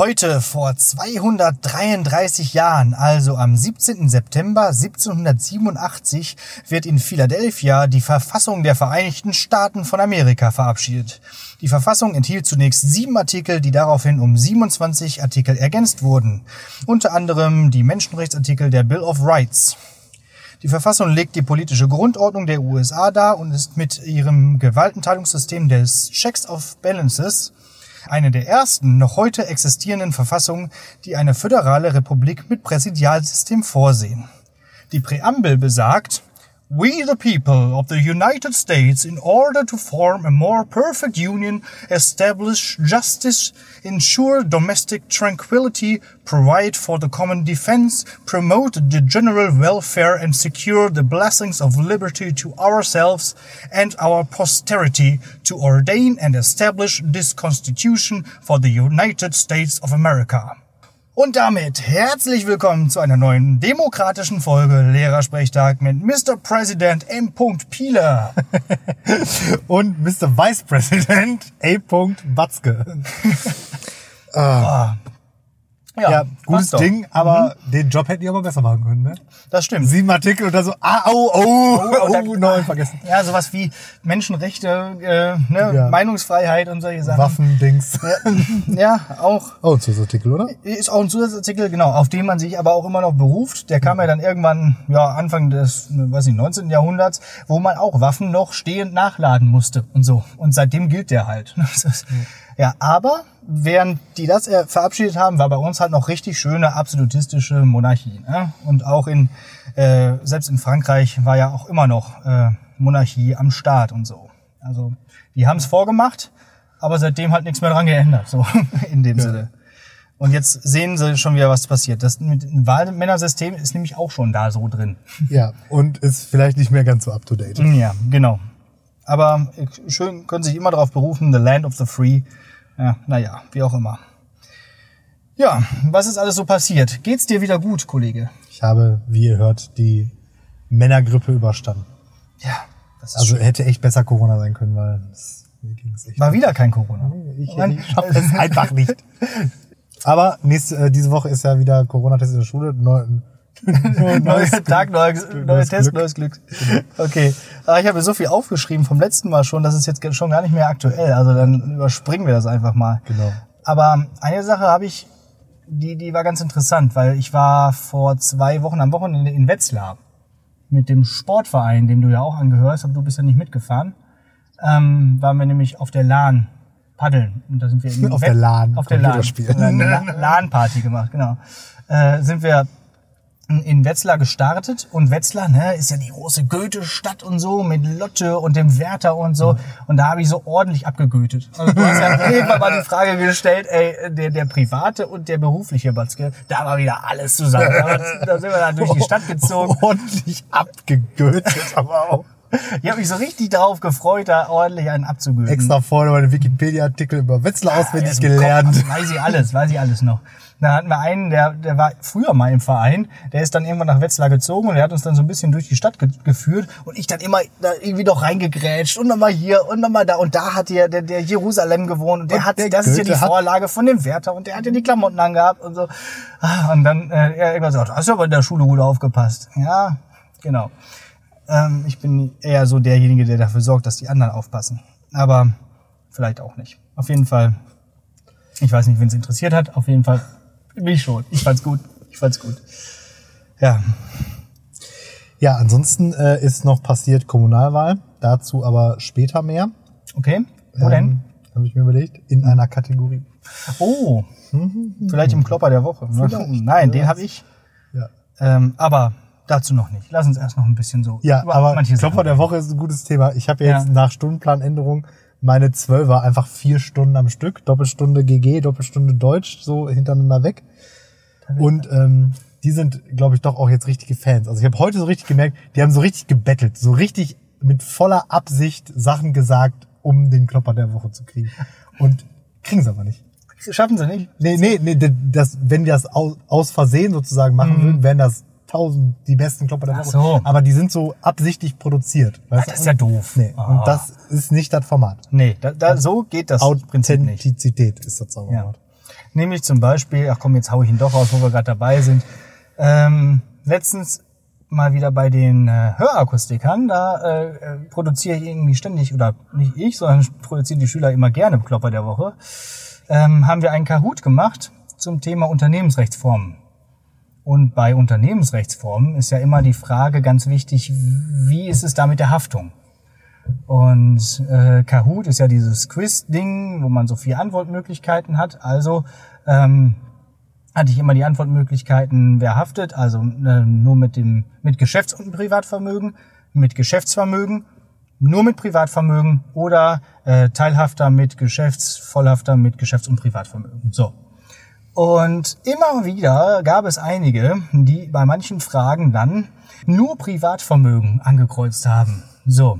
Heute vor 233 Jahren, also am 17. September 1787, wird in Philadelphia die Verfassung der Vereinigten Staaten von Amerika verabschiedet. Die Verfassung enthielt zunächst sieben Artikel, die daraufhin um 27 Artikel ergänzt wurden. Unter anderem die Menschenrechtsartikel der Bill of Rights. Die Verfassung legt die politische Grundordnung der USA dar und ist mit ihrem Gewaltenteilungssystem des Checks of Balances eine der ersten noch heute existierenden Verfassungen, die eine föderale Republik mit Präsidialsystem vorsehen. Die Präambel besagt, We the people of the United States, in order to form a more perfect union, establish justice, ensure domestic tranquility, provide for the common defense, promote the general welfare, and secure the blessings of liberty to ourselves and our posterity, to ordain and establish this Constitution for the United States of America. Und damit herzlich willkommen zu einer neuen demokratischen Folge Lehrersprechtag mit Mr. President M. Pieler. Und Mr. Vice President A. Batzke. Ah. Ja, Ja, gutes. Ding, aber den Job hätten die aber besser machen können, ne? Das stimmt. Sieben Artikel und dann so, ah, oh, oh, oh, da- neun vergessen. Ja, sowas wie Menschenrechte, äh, ne, Ja. Meinungsfreiheit und solche Sachen. Waffendings. Ja, auch. Oh, Zusatzartikel, oder? Ist auch ein Zusatzartikel, genau, auf den man sich aber auch immer noch beruft. Der kam ja dann irgendwann, ja, Anfang des, weiß nicht, 19. Jahrhunderts, wo man auch Waffen noch stehend nachladen musste und so. Und seitdem gilt der halt. Ja, aber während die das äh, verabschiedet haben, war bei uns halt noch richtig schöne absolutistische Monarchie. Ne? Und auch in, äh, selbst in Frankreich war ja auch immer noch äh, Monarchie am Start und so. Also die haben es vorgemacht, aber seitdem halt nichts mehr dran geändert, so in dem Sinne. Und jetzt sehen sie schon wieder, was passiert. Das mit dem Wahlmännersystem ist nämlich auch schon da so drin. Ja, und ist vielleicht nicht mehr ganz so up to date. Ja, genau. Aber äh, schön können sich immer darauf berufen, the land of the free. Ja, naja, wie auch immer. Ja, was ist alles so passiert? Geht's dir wieder gut, Kollege? Ich habe, wie ihr hört, die Männergrippe überstanden. Ja, das ist Also schön. hätte echt besser Corona sein können, weil es mir ging es echt. War wieder kein Corona. Ich, ich schaffe es einfach nicht. Aber nächste, äh, diese Woche ist ja wieder Corona-Test in der Schule. 9, neues Tag, neues, neues Test, neues Glück. Okay. Aber ich habe so viel aufgeschrieben vom letzten Mal schon, das ist jetzt schon gar nicht mehr aktuell. Also dann überspringen wir das einfach mal. Genau. Aber eine Sache habe ich, die, die war ganz interessant, weil ich war vor zwei Wochen am Wochenende in Wetzlar mit dem Sportverein, dem du ja auch angehörst, aber du bist ja nicht mitgefahren. Ähm, waren wir nämlich auf der LAN paddeln. Und da sind wir in auf Wett der LAN. Auf der LAN. Spielen. Eine LAN-Party gemacht, genau. Äh, sind wir in Wetzlar gestartet und Wetzlar ne, ist ja die große Goethe-Stadt und so mit Lotte und dem Werther und so und da habe ich so ordentlich abgegötet. Also du hast ja irgendwann mal die Frage gestellt, ey, der, der private und der berufliche Batzke, da war wieder alles zusammen. Da, da sind wir da durch die Stadt gezogen. Ordentlich abgegötet, aber auch. Ich habe mich so richtig darauf gefreut, da ordentlich einen abzugöten. Extra vorne meine Wikipedia-Artikel über Wetzlar Der auswendig ist im gelernt. Kopf, Weiß ich alles, weiß ich alles noch. Da hatten wir einen, der, der war früher mal im Verein, der ist dann irgendwann nach Wetzlar gezogen und der hat uns dann so ein bisschen durch die Stadt ge geführt und ich dann immer da irgendwie noch reingegrätscht und nochmal hier und nochmal da und da hat der, der, der Jerusalem gewohnt und der Und hat, der das ist ja die Goethe Vorlage von dem Werther und der hat ja die Klamotten angehabt und so. Ah, Und dann äh, er irgendwann so, hast du aber in der Schule gut aufgepasst. Ja, genau. Ähm, ich bin eher so derjenige, der dafür sorgt, dass die anderen aufpassen. Aber vielleicht auch nicht. Auf jeden Fall, ich weiß nicht, wen es interessiert hat. Auf jeden Fall mich schon. Ich fand's gut. Ich fand's gut. Ja, Ja, ansonsten äh, ist noch passiert Kommunalwahl. Dazu aber später mehr. okay. Wo denn? Habe ich mir überlegt. In einer Kategorie. Oh, vielleicht im Klopper der Woche. ne? Vielleicht. Nein, den habe ich. Ja. Ähm, aber dazu noch nicht. Lass uns erst noch ein bisschen so Ja, aber Sachen der Woche ist ein gutes Thema. Ich habe jetzt Ja. nach Stundenplanänderung meine Zwölfer einfach vier Stunden am Stück. Doppelstunde GG, Doppelstunde Deutsch, so hintereinander weg. Und ähm, die sind, glaube ich, doch auch jetzt richtige Fans. Also ich habe heute so richtig gemerkt, die haben so richtig gebettelt, so richtig mit voller Absicht Sachen gesagt, um den Klopper der Woche zu kriegen. Und kriegen sie aber nicht. Schaffen sie nicht? Nee, nee, nee, das, wenn wir das aus, aus Versehen sozusagen machen würden, wären das tausend die besten Klopper der. Ach Woche. so. Aber die sind so absichtlich produziert. Weißt das ist ja doof. Nee, Ah. und das ist nicht das Format. Nee, da, da, so geht das Prinzip nicht. Authentizität ist das Zauberwort. Nämlich zum Beispiel, ach komm, jetzt hau ich ihn doch raus, wo wir gerade dabei sind. Ähm, letztens mal wieder bei den äh, Hörakustikern, da äh, äh, produziere ich irgendwie ständig, oder nicht ich, sondern produzieren die Schüler immer gerne im Klopper der Woche, ähm, haben wir einen Kahoot gemacht zum Thema Unternehmensrechtsformen. Und bei Unternehmensrechtsformen ist ja immer die Frage ganz wichtig, wie ist es da mit der Haftung? Und äh, Kahoot ist ja dieses Quiz-Ding, wo man so vier Antwortmöglichkeiten hat. Also ähm, hatte ich immer die Antwortmöglichkeiten, wer haftet, also äh, nur mit dem mit Geschäfts- und Privatvermögen, mit Geschäftsvermögen, nur mit Privatvermögen oder äh, Teilhafter mit Geschäfts-, Vollhafter mit Geschäfts- und Privatvermögen. So. Und immer wieder gab es einige, die bei manchen Fragen dann nur Privatvermögen angekreuzt haben. So.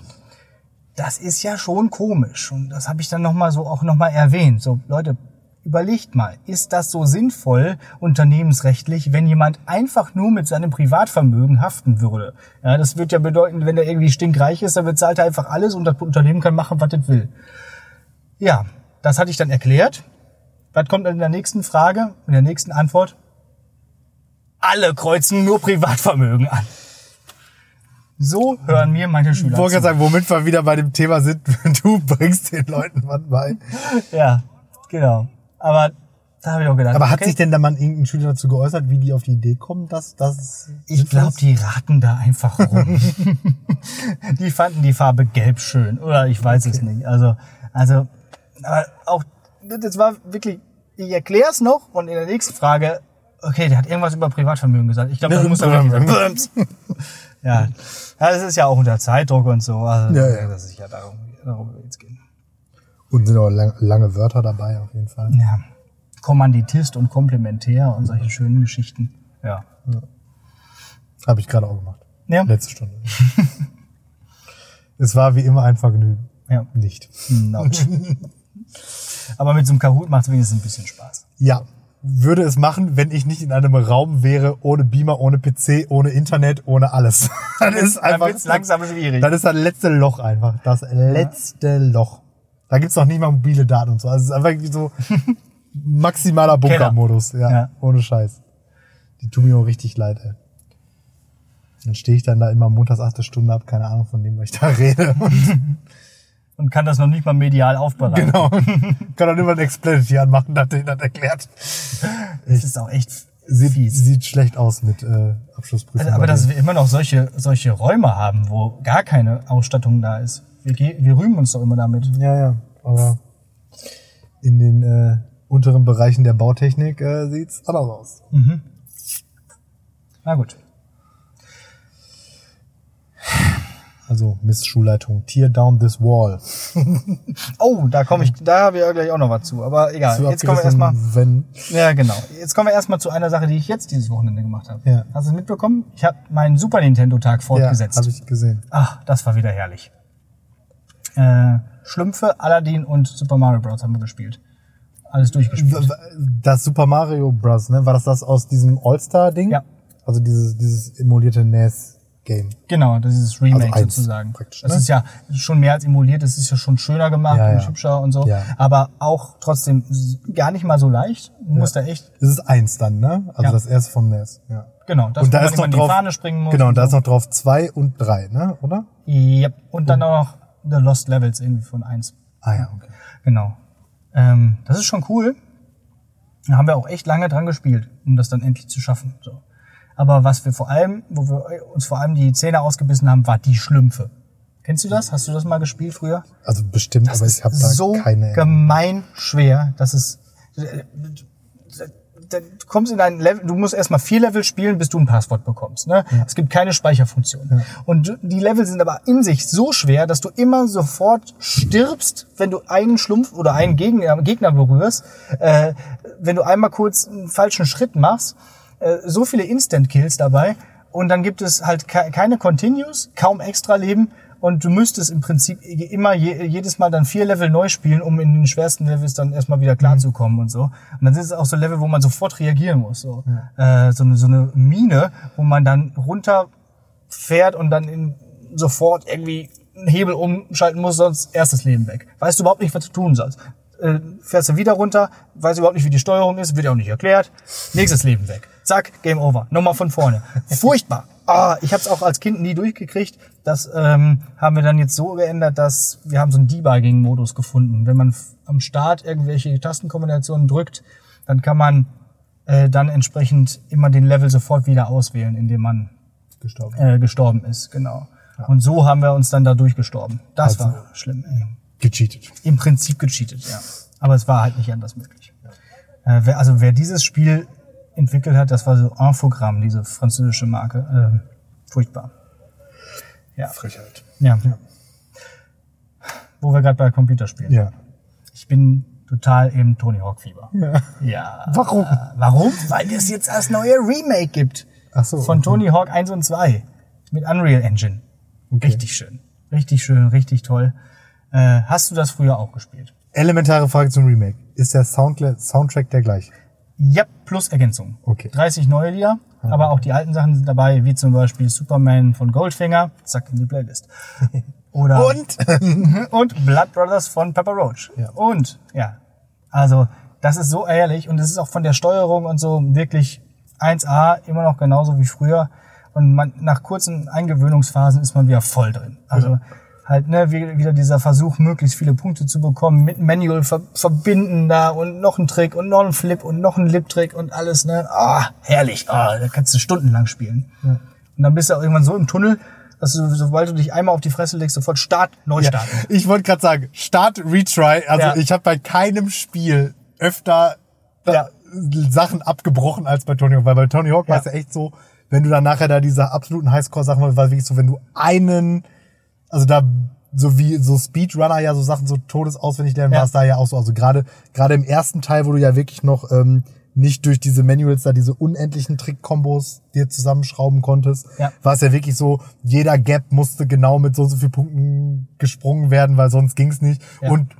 Das ist ja schon komisch und das habe ich dann noch mal so auch noch mal erwähnt. So Leute, überlegt mal, ist das so sinnvoll unternehmensrechtlich, wenn jemand einfach nur mit seinem Privatvermögen haften würde? Ja, das wird ja bedeuten, wenn er irgendwie stinkreich ist, dann bezahlt er einfach alles und das Unternehmen kann machen, was es will. Ja, das hatte ich dann erklärt. Was kommt dann in der nächsten Frage, in der nächsten Antwort? Alle kreuzen nur Privatvermögen an. So hören mir meine Schüler Ich wollte gerade sagen, womit wir wieder bei dem Thema sind, du bringst den Leuten was bei. Ja, genau. Aber da habe ich auch gedacht. Aber hat okay, sich denn da mal irgendein Schüler dazu geäußert, wie die auf die Idee kommen, dass das Ich glaube, die raten da einfach rum. die fanden die Farbe gelb schön. Oder ich weiß es nicht. Also, also, aber auch, das war wirklich, ich erkläre es noch und in der nächsten Frage, okay, der hat irgendwas über Privatvermögen gesagt. Ich glaube, das muss. Bums. ja. ja, das ist ja auch unter Zeitdruck und so. Also, Ja, ja. Das ist ja darum, darum wird es gehen. Und sind auch lang, lange Wörter dabei, auf jeden Fall. Ja. Kommanditist und Komplementär und solche schönen Geschichten. Ja. Habe ich gerade auch gemacht. Ja. Letzte Stunde. es war wie immer ein Vergnügen. Ja. Nicht. Nautsch. Aber mit so einem Kahoot macht es wenigstens ein bisschen Spaß. Ja. Würde es machen, wenn ich nicht in einem Raum wäre, ohne Beamer, ohne PC, ohne Internet, ohne alles. das ist Dann einfach, wird's langsam schwierig. das ist das letzte Loch einfach. Das letzte Loch. Da gibt's noch nicht mal mobile Daten und so. Also es ist einfach so maximaler Bunkermodus. Ja, Ja. Ohne Scheiß. Die tun mir auch richtig leid, ey. Dann stehe ich dann da immer montags achte Stunde ab, keine Ahnung von dem, was ich da rede. Und kann das noch nicht mal medial aufbereiten. genau. Kann dann immer ein Explanity anmachen, dass der das erklärt. Das ist auch echt Sieht, fies. sieht schlecht aus mit äh, Abschlussprüfung. Also, aber dass wir immer noch solche, solche Räume haben, wo gar keine Ausstattung da ist. Wir, wir rühmen uns doch immer damit. Ja, ja. Aber in den äh, unteren Bereichen der Bautechnik äh, sieht's anders aus. Na gut. Also Miss Schulleitung, tear down this wall. Oh, da komme ich, da habe ich ja gleich auch noch was zu. Aber egal. Zu Jetzt kommen wir erstmal. Wenn, Ja, genau. Jetzt kommen wir erstmal zu einer Sache, die ich jetzt dieses Wochenende gemacht habe. Ja. Hast du es mitbekommen? Ich habe meinen Super Nintendo Tag ja, fortgesetzt. habe ich gesehen. Ach, das war wieder herrlich. Äh, Schlümpfe, Aladdin und Super Mario Bros. haben wir gespielt. Alles durchgespielt. Das Super Mario Bros., ne? War das das aus diesem All-Star-Ding? Ja. Also dieses, dieses emulierte NES-Game. Genau, das ist das Remake Also sozusagen. praktisch, das ne? ist ja schon mehr als emuliert, das ist ja schon schöner gemacht Ja, und ja. hübscher und so. Ja. Aber auch trotzdem gar nicht mal so leicht. Du musst da echt, Das ist eins dann, ne? Also Ja. das erste vom NES. Ja. genau, das, und da ist noch in drauf, die Fahne springen muss. Genau, und da ist noch drauf zwei und drei, ne? Oder? Yep. Und dann auch noch The Lost Levels irgendwie von eins. Ah ja, okay. Genau. Ähm, das ist schon cool. Da haben wir auch echt lange dran gespielt, um das dann endlich zu schaffen. So. Aber was wir vor allem, wo wir uns vor allem die Zähne ausgebissen haben, war die Schlümpfe. Kennst du das? Hast du das mal gespielt früher? Also bestimmt, Das aber ich habe da so keine. gemein schwer. Das ist. Du kommst in ein Level, du musst erstmal vier Level spielen, bis du ein Passwort bekommst. Ne? Es gibt keine Speicherfunktion. Und die Level sind aber in sich so schwer, dass du immer sofort stirbst, wenn du einen Schlumpf oder einen Gegner, Gegner berührst. Äh, wenn du einmal kurz einen falschen Schritt machst, äh, so viele Instant-Kills dabei. Und dann gibt es halt ke keine Continues, kaum Extra-Leben. Und du müsstest im Prinzip immer je, jedes Mal dann vier Level neu spielen, um in den schwersten Levels dann erstmal wieder klarzukommen und so. Und dann sind es auch so Level, wo man sofort reagieren muss. So, äh, so, eine, so eine Mine, wo man dann runterfährt und dann in, sofort irgendwie einen Hebel umschalten muss, sonst erstes Leben weg. Weißt du überhaupt nicht, was du tun sollst. äh, fährst du wieder runter, weiß überhaupt nicht, wie die Steuerung ist, wird ja auch nicht erklärt. Nächstes Leben weg. Zack, Game Over. Nochmal von vorne. Furchtbar. Ah, ich habe es auch als Kind nie durchgekriegt. Das ähm, haben wir dann jetzt so geändert, dass wir haben so einen Debugging-Modus gefunden. Wenn man am Start irgendwelche Tastenkombinationen drückt, dann kann man äh, dann entsprechend immer den Level sofort wieder auswählen, indem man Gestorben. äh, gestorben ist. Genau. Und so haben wir uns dann da durchgestorben. Das Also- war schlimm. Ey. Gecheatet. Im Prinzip gecheatet, ja. Aber es war halt nicht anders möglich. Äh, wer, also wer dieses Spiel entwickelt hat, das war so Infogramm, diese französische Marke. Ähm, furchtbar. Ja. Frechheit. ja. Wo wir gerade bei Computerspielen. Ja. Ich bin total im Tony Hawk Fieber. ja. Ja. Warum? Warum? Weil es jetzt das neue Remake gibt. Ach so. Von okay. Tony Hawk 1 und 2. Mit Unreal Engine. Richtig schön. Richtig schön, richtig toll. Äh, hast du das früher auch gespielt? Elementare Frage zum Remake. Ist der Soundtrack der gleiche? Ja, plus Ergänzung. Okay. 30 neue Lieder, aber auch die alten Sachen sind dabei, wie zum Beispiel Superman von Goldfinger. Zack, in die Playlist. Oder Und? und Blood Brothers von Pepper Roach. Ja. Und, ja. Also, das ist so ehrlich und es ist auch von der Steuerung und so wirklich 1A, immer noch genauso wie früher. Und man, nach kurzen Eingewöhnungsphasen ist man wieder voll drin. Also, halt, ne, wie- wieder dieser Versuch, möglichst viele Punkte zu bekommen, mit Manual ver verbinden da und noch ein Trick und noch ein Flip und noch ein Lip-Trick und alles, ne. Ah, herrlich. Ah, da kannst du stundenlang spielen. Und dann bist du auch irgendwann so im Tunnel, dass du, sobald du dich einmal auf die Fresse legst, sofort Start, neu Ja. Ich wollte gerade sagen, Start, Retry. Also Ja. ich habe bei keinem Spiel öfter äh, Ja. Sachen abgebrochen als bei Tony Hawk. Weil bei Tony Hawk Ja. war es ja echt so, wenn du dann nachher da diese absoluten Highscore-Sachen, war wirklich so, wenn du einen, also da so wie so Speedrunner ja so Sachen so todesauswendig lernen, Ja. war es da ja auch so. Also gerade gerade im ersten Teil, wo du ja wirklich noch ähm, nicht durch diese Manuals da diese unendlichen Trick-Kombos dir zusammenschrauben konntest, Ja. war es ja wirklich so, jeder Gap musste genau mit so und so viel Punkten gesprungen werden, weil sonst ging's nicht. Ja. Und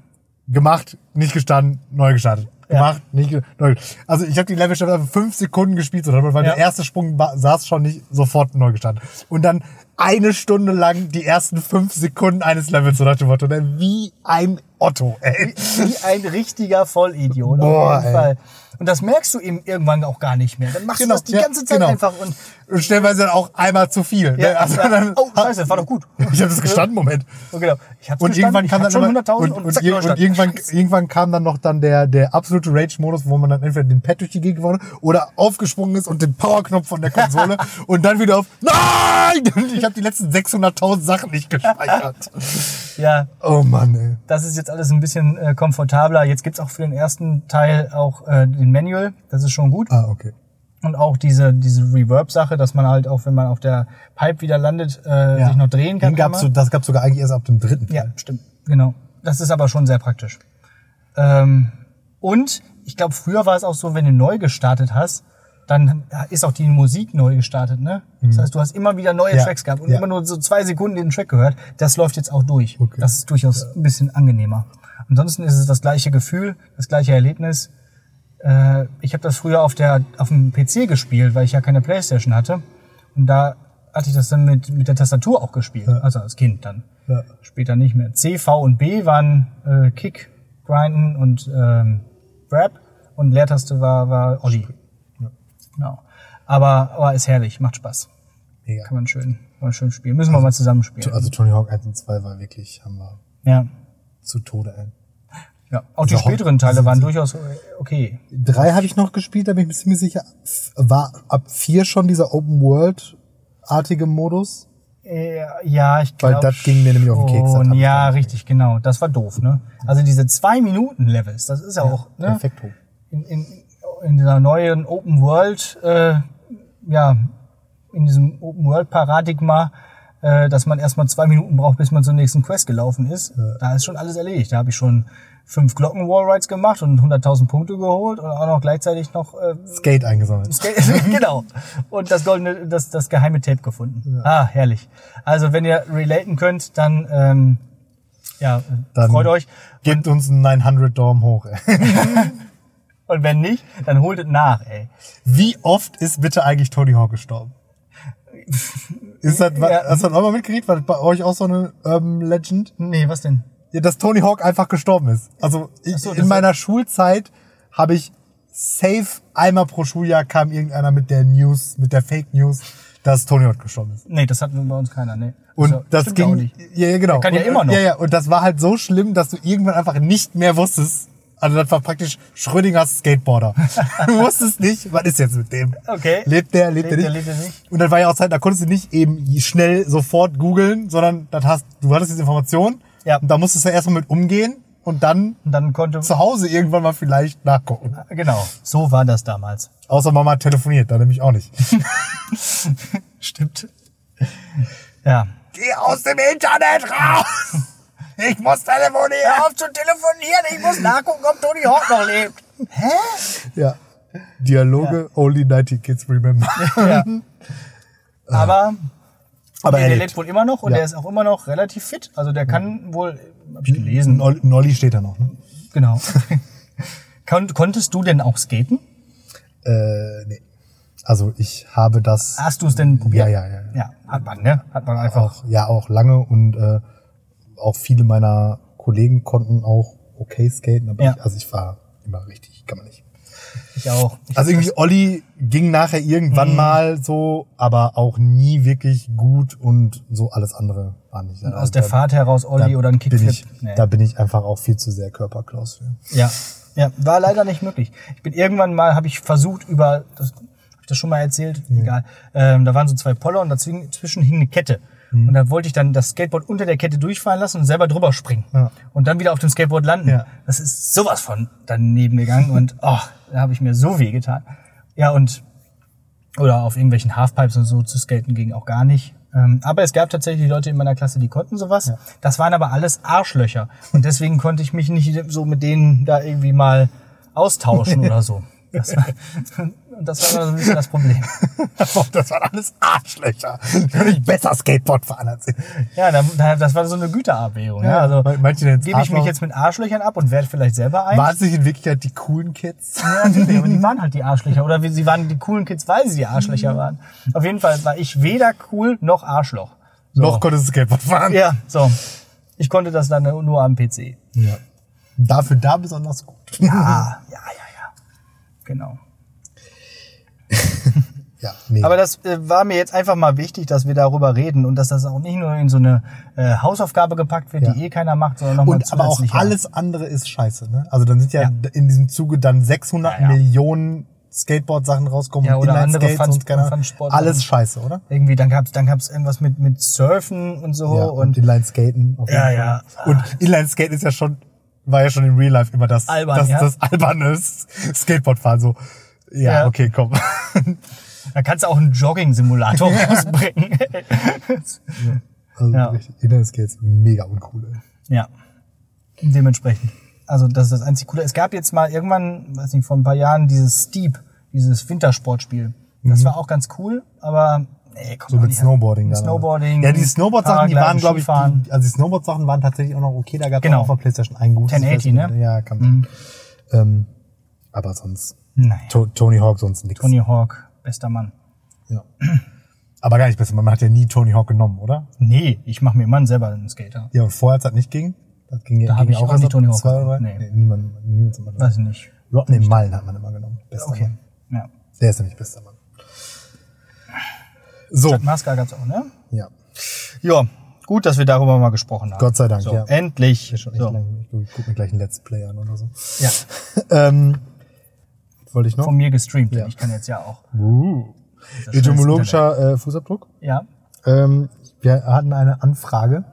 gemacht, nicht gestanden, neu gestartet. Ja. Gemacht, nicht ge neu. Also ich habe die Level schon fünf Sekunden gespielt, so, weil Ja. der erste Sprung saß schon nicht sofort neu gestartet. Und dann eine Stunde lang die ersten fünf Sekunden eines Levels, so nach dem Motto, ne? wie ein Otto, ey. Wie ein richtiger Vollidiot. Boah, auf jeden ey. Fall. Und das merkst du eben irgendwann auch gar nicht mehr. Dann machst Genau, du das die ja, ganze Zeit genau. einfach und Und stellenweise dann auch einmal zu viel. Ja, ne? Also ja. dann, Oh, scheiße, das war doch gut. Ich habe das gestanden, Moment. Oh, genau. Ich hab's Und irgendwann ich kam dann schon immer, 100.000 und, und, und, zack, und irgendwann, irgendwann kam dann noch dann der, der absolute Rage-Modus, wo man dann entweder den Pad durch die Gegend gewonnen oder aufgesprungen ist und den Powerknopf von der Konsole und dann wieder auf Nein! Und ich habe die letzten 600.000 Sachen nicht gespeichert. Ja, Oh Mann, ey. das ist jetzt alles ein bisschen äh, komfortabler. Jetzt gibt's auch für den ersten Teil auch äh, den Manual. Das ist schon gut. Ah, okay. Und auch diese, diese Reverb-Sache, dass man halt auch, wenn man auf der Pipe wieder landet, äh, sich noch drehen kann. Den gab's so, das gab's sogar eigentlich erst ab dem dritten Ja, Teil. stimmt. Genau. Das ist aber schon sehr praktisch. Ähm, und ich glaube, früher war es auch so, wenn du neu gestartet hast, dann ist auch die Musik neu gestartet, ne? Das heißt, du hast immer wieder neue Mhm. Ja, Tracks gehabt und ja. immer nur so zwei Sekunden den Track gehört. Das läuft jetzt auch durch. Okay. Das ist durchaus ein bisschen angenehmer. Ansonsten ist es das gleiche Gefühl, das gleiche Erlebnis. Äh, ich habe das früher auf der auf dem PC gespielt, weil ich ja keine Playstation hatte. Und da hatte ich das dann mit, mit der Tastatur auch gespielt. Also als Kind dann. Ja. Später nicht mehr. C, V und B waren äh, Kick, Grinden und ähm, Rap. Und Leertaste war, war Olli. Genau. Aber, aber ist herrlich, macht Spaß. Mega. Kann man schön, kann man schön spielen. Müssen wir mal zusammen spielen. Also Tony Hawk 1 und 2 war wirklich, haben wir Ja. zu Tode, ey. ja. Auch die Also späteren Teile waren durchaus okay. Drei habe ich noch gespielt, da bin ich mir ziemlich sicher. War ab vier schon dieser Open World-artige Modus? Äh, Ja, ich Weil glaube. das ging mir nämlich auf den Keks, ich Ja, richtig, genau. Das war doof, ne? Also diese zwei Minuten Levels, das ist ja auch, ne? Perfekt hoch. in, in, in dieser neuen Open World, äh, ja, in diesem Open World Paradigma, äh, dass man erstmal zwei Minuten braucht, bis man zur nächsten Quest gelaufen ist. Da ist schon alles erledigt. Da habe ich schon fünf Glocken Wallrides gemacht und 100.000 Punkte geholt und auch noch gleichzeitig noch äh, Skate eingesammelt. genau. Und das goldene, das, das geheime Tape gefunden. Ah, herrlich. Also wenn ihr relaten könnt, dann ähm, ja, äh, Dann freut euch. Gebt uns einen 900 Daumen hoch. Und wenn nicht, dann holt es nach, ey. Wie oft ist bitte eigentlich Tony Hawk gestorben? Ist das, Ja. hast du das auch mal mitgekriegt? War das bei euch auch so eine Urban Legend? Nee, was denn? Ja, dass Tony Hawk einfach gestorben ist. Also ich, so, in meiner Schulzeit habe ich safe einmal pro Schuljahr kam irgendeiner mit der News, mit der Fake News, dass Tony Hawk gestorben ist. Nee, das hatten bei uns keiner, nee. Und Also, das ging, nicht. ja, ja, genau. Der kann ja und, immer noch. Ja, ja, und das war halt so schlimm, dass du irgendwann einfach nicht mehr wusstest. Also das war praktisch Schrödingers Skateboarder. du wusstest nicht, was ist jetzt mit dem? Okay. Lebt der, lebt, Lebt der der, nicht? lebt der nicht? Und dann war ja auch Zeit, da konntest du nicht eben schnell sofort googeln, sondern das hast, du hattest diese Information. Ja. Und da musstest du erstmal mit umgehen und dann Und dann konnte, zu Hause irgendwann mal vielleicht nachgucken. genau, so war das damals. Außer Mama telefoniert, da nämlich auch nicht. Stimmt. Ja. Geh aus dem Internet raus! Ich muss telefonieren! Auf zu telefonieren, ich muss nachgucken, ob Tony Hawk noch lebt. Hä? Ja. Dialoge only 90 kids remember. Ja. Aber, Aber nee, er der lebt. wohl immer noch und Ja. der ist auch immer noch relativ fit. Also der kann wohl, hab ich gelesen, Nolli steht da noch, ne? genau. Kon konntest du denn auch skaten? Äh, nee. Also ich habe das Hast du es denn probiert? Ja, ja, ja, ja. Ja, hat man, ne? Hat man einfach. auch, ja auch lange und äh, auch viele meiner Kollegen konnten auch okay skaten, aber Ja. ich, also ich war immer richtig, kann man nicht. Ich auch. Ich Also irgendwie Olli ging nachher Mhm. irgendwann mal so, aber auch nie wirklich gut und so alles andere war nicht. Also aus der da- Fahrt heraus Olli oder ein bin Kickflip. ich, Nee. Da bin ich einfach auch viel zu sehr Körperklaus für. Ja, ja, war leider nicht möglich. Ich bin irgendwann mal, habe ich versucht über, das, hab ich das schon mal erzählt? Egal. Ähm, da waren so zwei Poller und dazwischen hing eine Kette. Mhm. Und da wollte ich dann das Skateboard unter der Kette durchfallen lassen und selber drüber springen. Ja. Und dann wieder auf dem Skateboard landen. Ja. Das ist sowas von daneben gegangen und oh, da habe ich mir so weh getan. Ja, und oder auf irgendwelchen Halfpipes und so zu skaten ging auch gar nicht. Ähm, aber es gab tatsächlich Leute in meiner Klasse, die konnten sowas. Das waren aber alles Arschlöcher. Und deswegen konnte ich mich nicht so mit denen da irgendwie mal austauschen oder so. Das war, und das war so ein bisschen das Problem. das waren alles Arschlöcher. Ich besser Skateboard fahren als ich. Ja, da, da, das war so eine Güterabwägung. Ja, also Manche gebe ich mich jetzt mit Arschlöchern ab und werde vielleicht selber ein. Waren es nicht in Wirklichkeit die coolen Kids? Ja, aber die waren halt die Arschlöcher. Oder sie waren die coolen Kids, weil sie die Arschlöcher waren. Auf jeden Fall war ich weder cool noch Arschloch. So. Noch konntest du Skateboard fahren. Ja, so. Ich konnte das dann nur am PC. ja. Dafür da besonders gut. Ja, ja, ja, ja. Genau. Ja, nee. Aber das äh, war mir jetzt einfach mal wichtig, dass wir darüber reden und dass das auch nicht nur in so eine äh, Hausaufgabe gepackt wird, Ja. die eh keiner macht, sondern nochmal und aber auch zusätzlich. alles andere ist scheiße, ne? Also dann sind ja, Ja. in diesem Zuge dann 600 Ja. Millionen Skateboard-Sachen rauskommen Ja, oder andere Fun- und keine. Fun-Sport- Alles scheiße, oder? Irgendwie, dann gab's dann gab's irgendwas mit, mit Surfen und so ja, und, und, Inline-Skaten. Ja, jeden ja. Fall. Und Inline-Skate ist ja schon, war ja schon in Real Life immer das, Albern, das, ja. das alberne Skateboardfahren. So, ja, Ja. okay, komm. da kannst du auch einen Jogging-Simulator rausbringen. Also Ja. richtig, Inline-Skates, mega uncool. ey. Ja. Dementsprechend. Also das ist das einzig Coole. Es gab jetzt mal irgendwann, weiß nicht, vor ein paar Jahren dieses Steep, dieses Wintersportspiel. Das war auch ganz cool, aber nee, komm Mhm. So mit. Snowboarding. Mit. Snowboarding. Ja, die Snowboard-Sachen, die waren, glaube ich, die, also die Snowboard-Sachen waren tatsächlich auch noch okay. Da gab es Genau. auch auf der Playstation ein gutes. 1080, Festival. ne? Ja, kann man. Ähm, aber sonst, Naja. to Tony Hawk sonst nix. Tony Hawk, bester Mann. Ja. Aber gar nicht besser. Man hat ja nie Tony Hawk genommen, oder? Nee, ich mache mir Mann selber einen Skater. Ja, und vorher, als das nicht ging, das ging, Da ging ich auch erst nicht Tony Hawk zwei oder genommen. Nee. niemand, niemand hat man Weiß ich nicht. Rodney Mullen hat man immer genommen. Bester Okay. Mann. Ja. Der ist nämlich bester Mann. So, Chuck Maska gab's auch, ne? ja. Ja, gut, dass wir darüber mal gesprochen haben. Gott sei Dank, so, ja. Endlich. Echt So. lang. Ich gucke mir gleich einen Let's Play an oder so. Ja, ähm, wollte ich noch? von mir gestreamt. Ja. Ich kann jetzt ja auch. Uh. Etymologischer äh, Fußabdruck. Ja. Ähm, wir hatten eine Anfrage,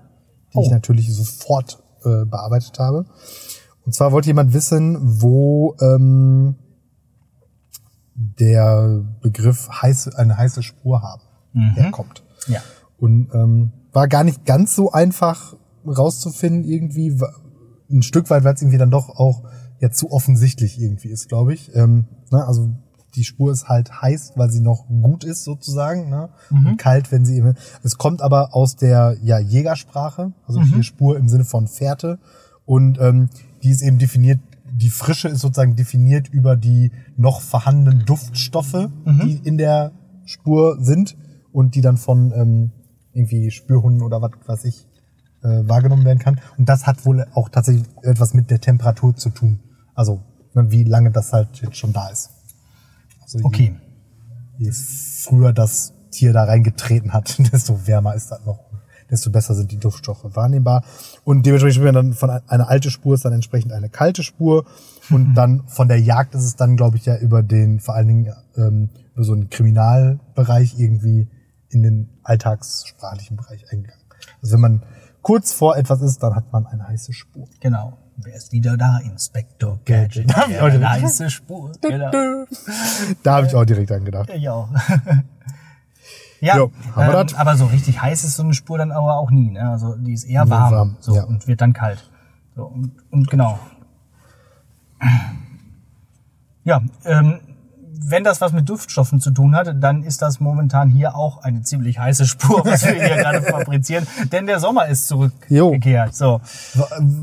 die ich Oh. natürlich sofort äh, bearbeitet habe. Und zwar wollte jemand wissen, wo ähm, der Begriff heiße, eine heiße Spur haben herkommt. Ja. Und ähm, war gar nicht ganz so einfach rauszufinden irgendwie. Ein Stück weit, weil es irgendwie dann doch auch ja zu offensichtlich irgendwie ist, glaube ich. Ähm, ne, also die Spur ist halt heiß, weil sie noch gut ist sozusagen, ne? Und kalt, wenn sie eben. Es kommt aber aus der ja Jägersprache, also hier Spur im Sinne von Fährte und ähm, die ist eben definiert. Die Frische ist sozusagen definiert über die noch vorhandenen Duftstoffe, die in der Spur sind und die dann von ähm, irgendwie Spürhunden oder was weiß ich äh, wahrgenommen werden kann. Und das hat wohl auch tatsächlich etwas mit der Temperatur zu tun. Also ne, wie lange das halt jetzt schon da ist. Also je- Okay. je früher das Tier da reingetreten hat, desto wärmer ist das noch. Desto besser sind die Duftstoffe wahrnehmbar. Und dementsprechend wird dann von eine alte Spur ist dann entsprechend eine kalte Spur. Und dann von der Jagd ist es dann, glaube ich, ja über den, vor allen Dingen ähm, über so einen Kriminalbereich irgendwie in den alltagssprachlichen Bereich eingegangen. Also wenn man kurz vor etwas ist, dann hat man eine heiße Spur. Genau. Wer ist wieder da? Inspektor Gadget. Hab ich Ja, auch eine heiße Spur. Genau. Da habe ich auch direkt dran gedacht. Ich auch. ja, Jo, ähm, aber so richtig heiß ist so eine Spur dann aber auch nie. Ne? Also die ist eher warm, warm, so, ja. und wird dann kalt. So, und, und genau. Ja, ähm, wenn das was mit Duftstoffen zu tun hat, dann ist das momentan hier auch eine ziemlich heiße Spur, was wir hier gerade fabrizieren. Denn der Sommer ist zurückgekehrt. So,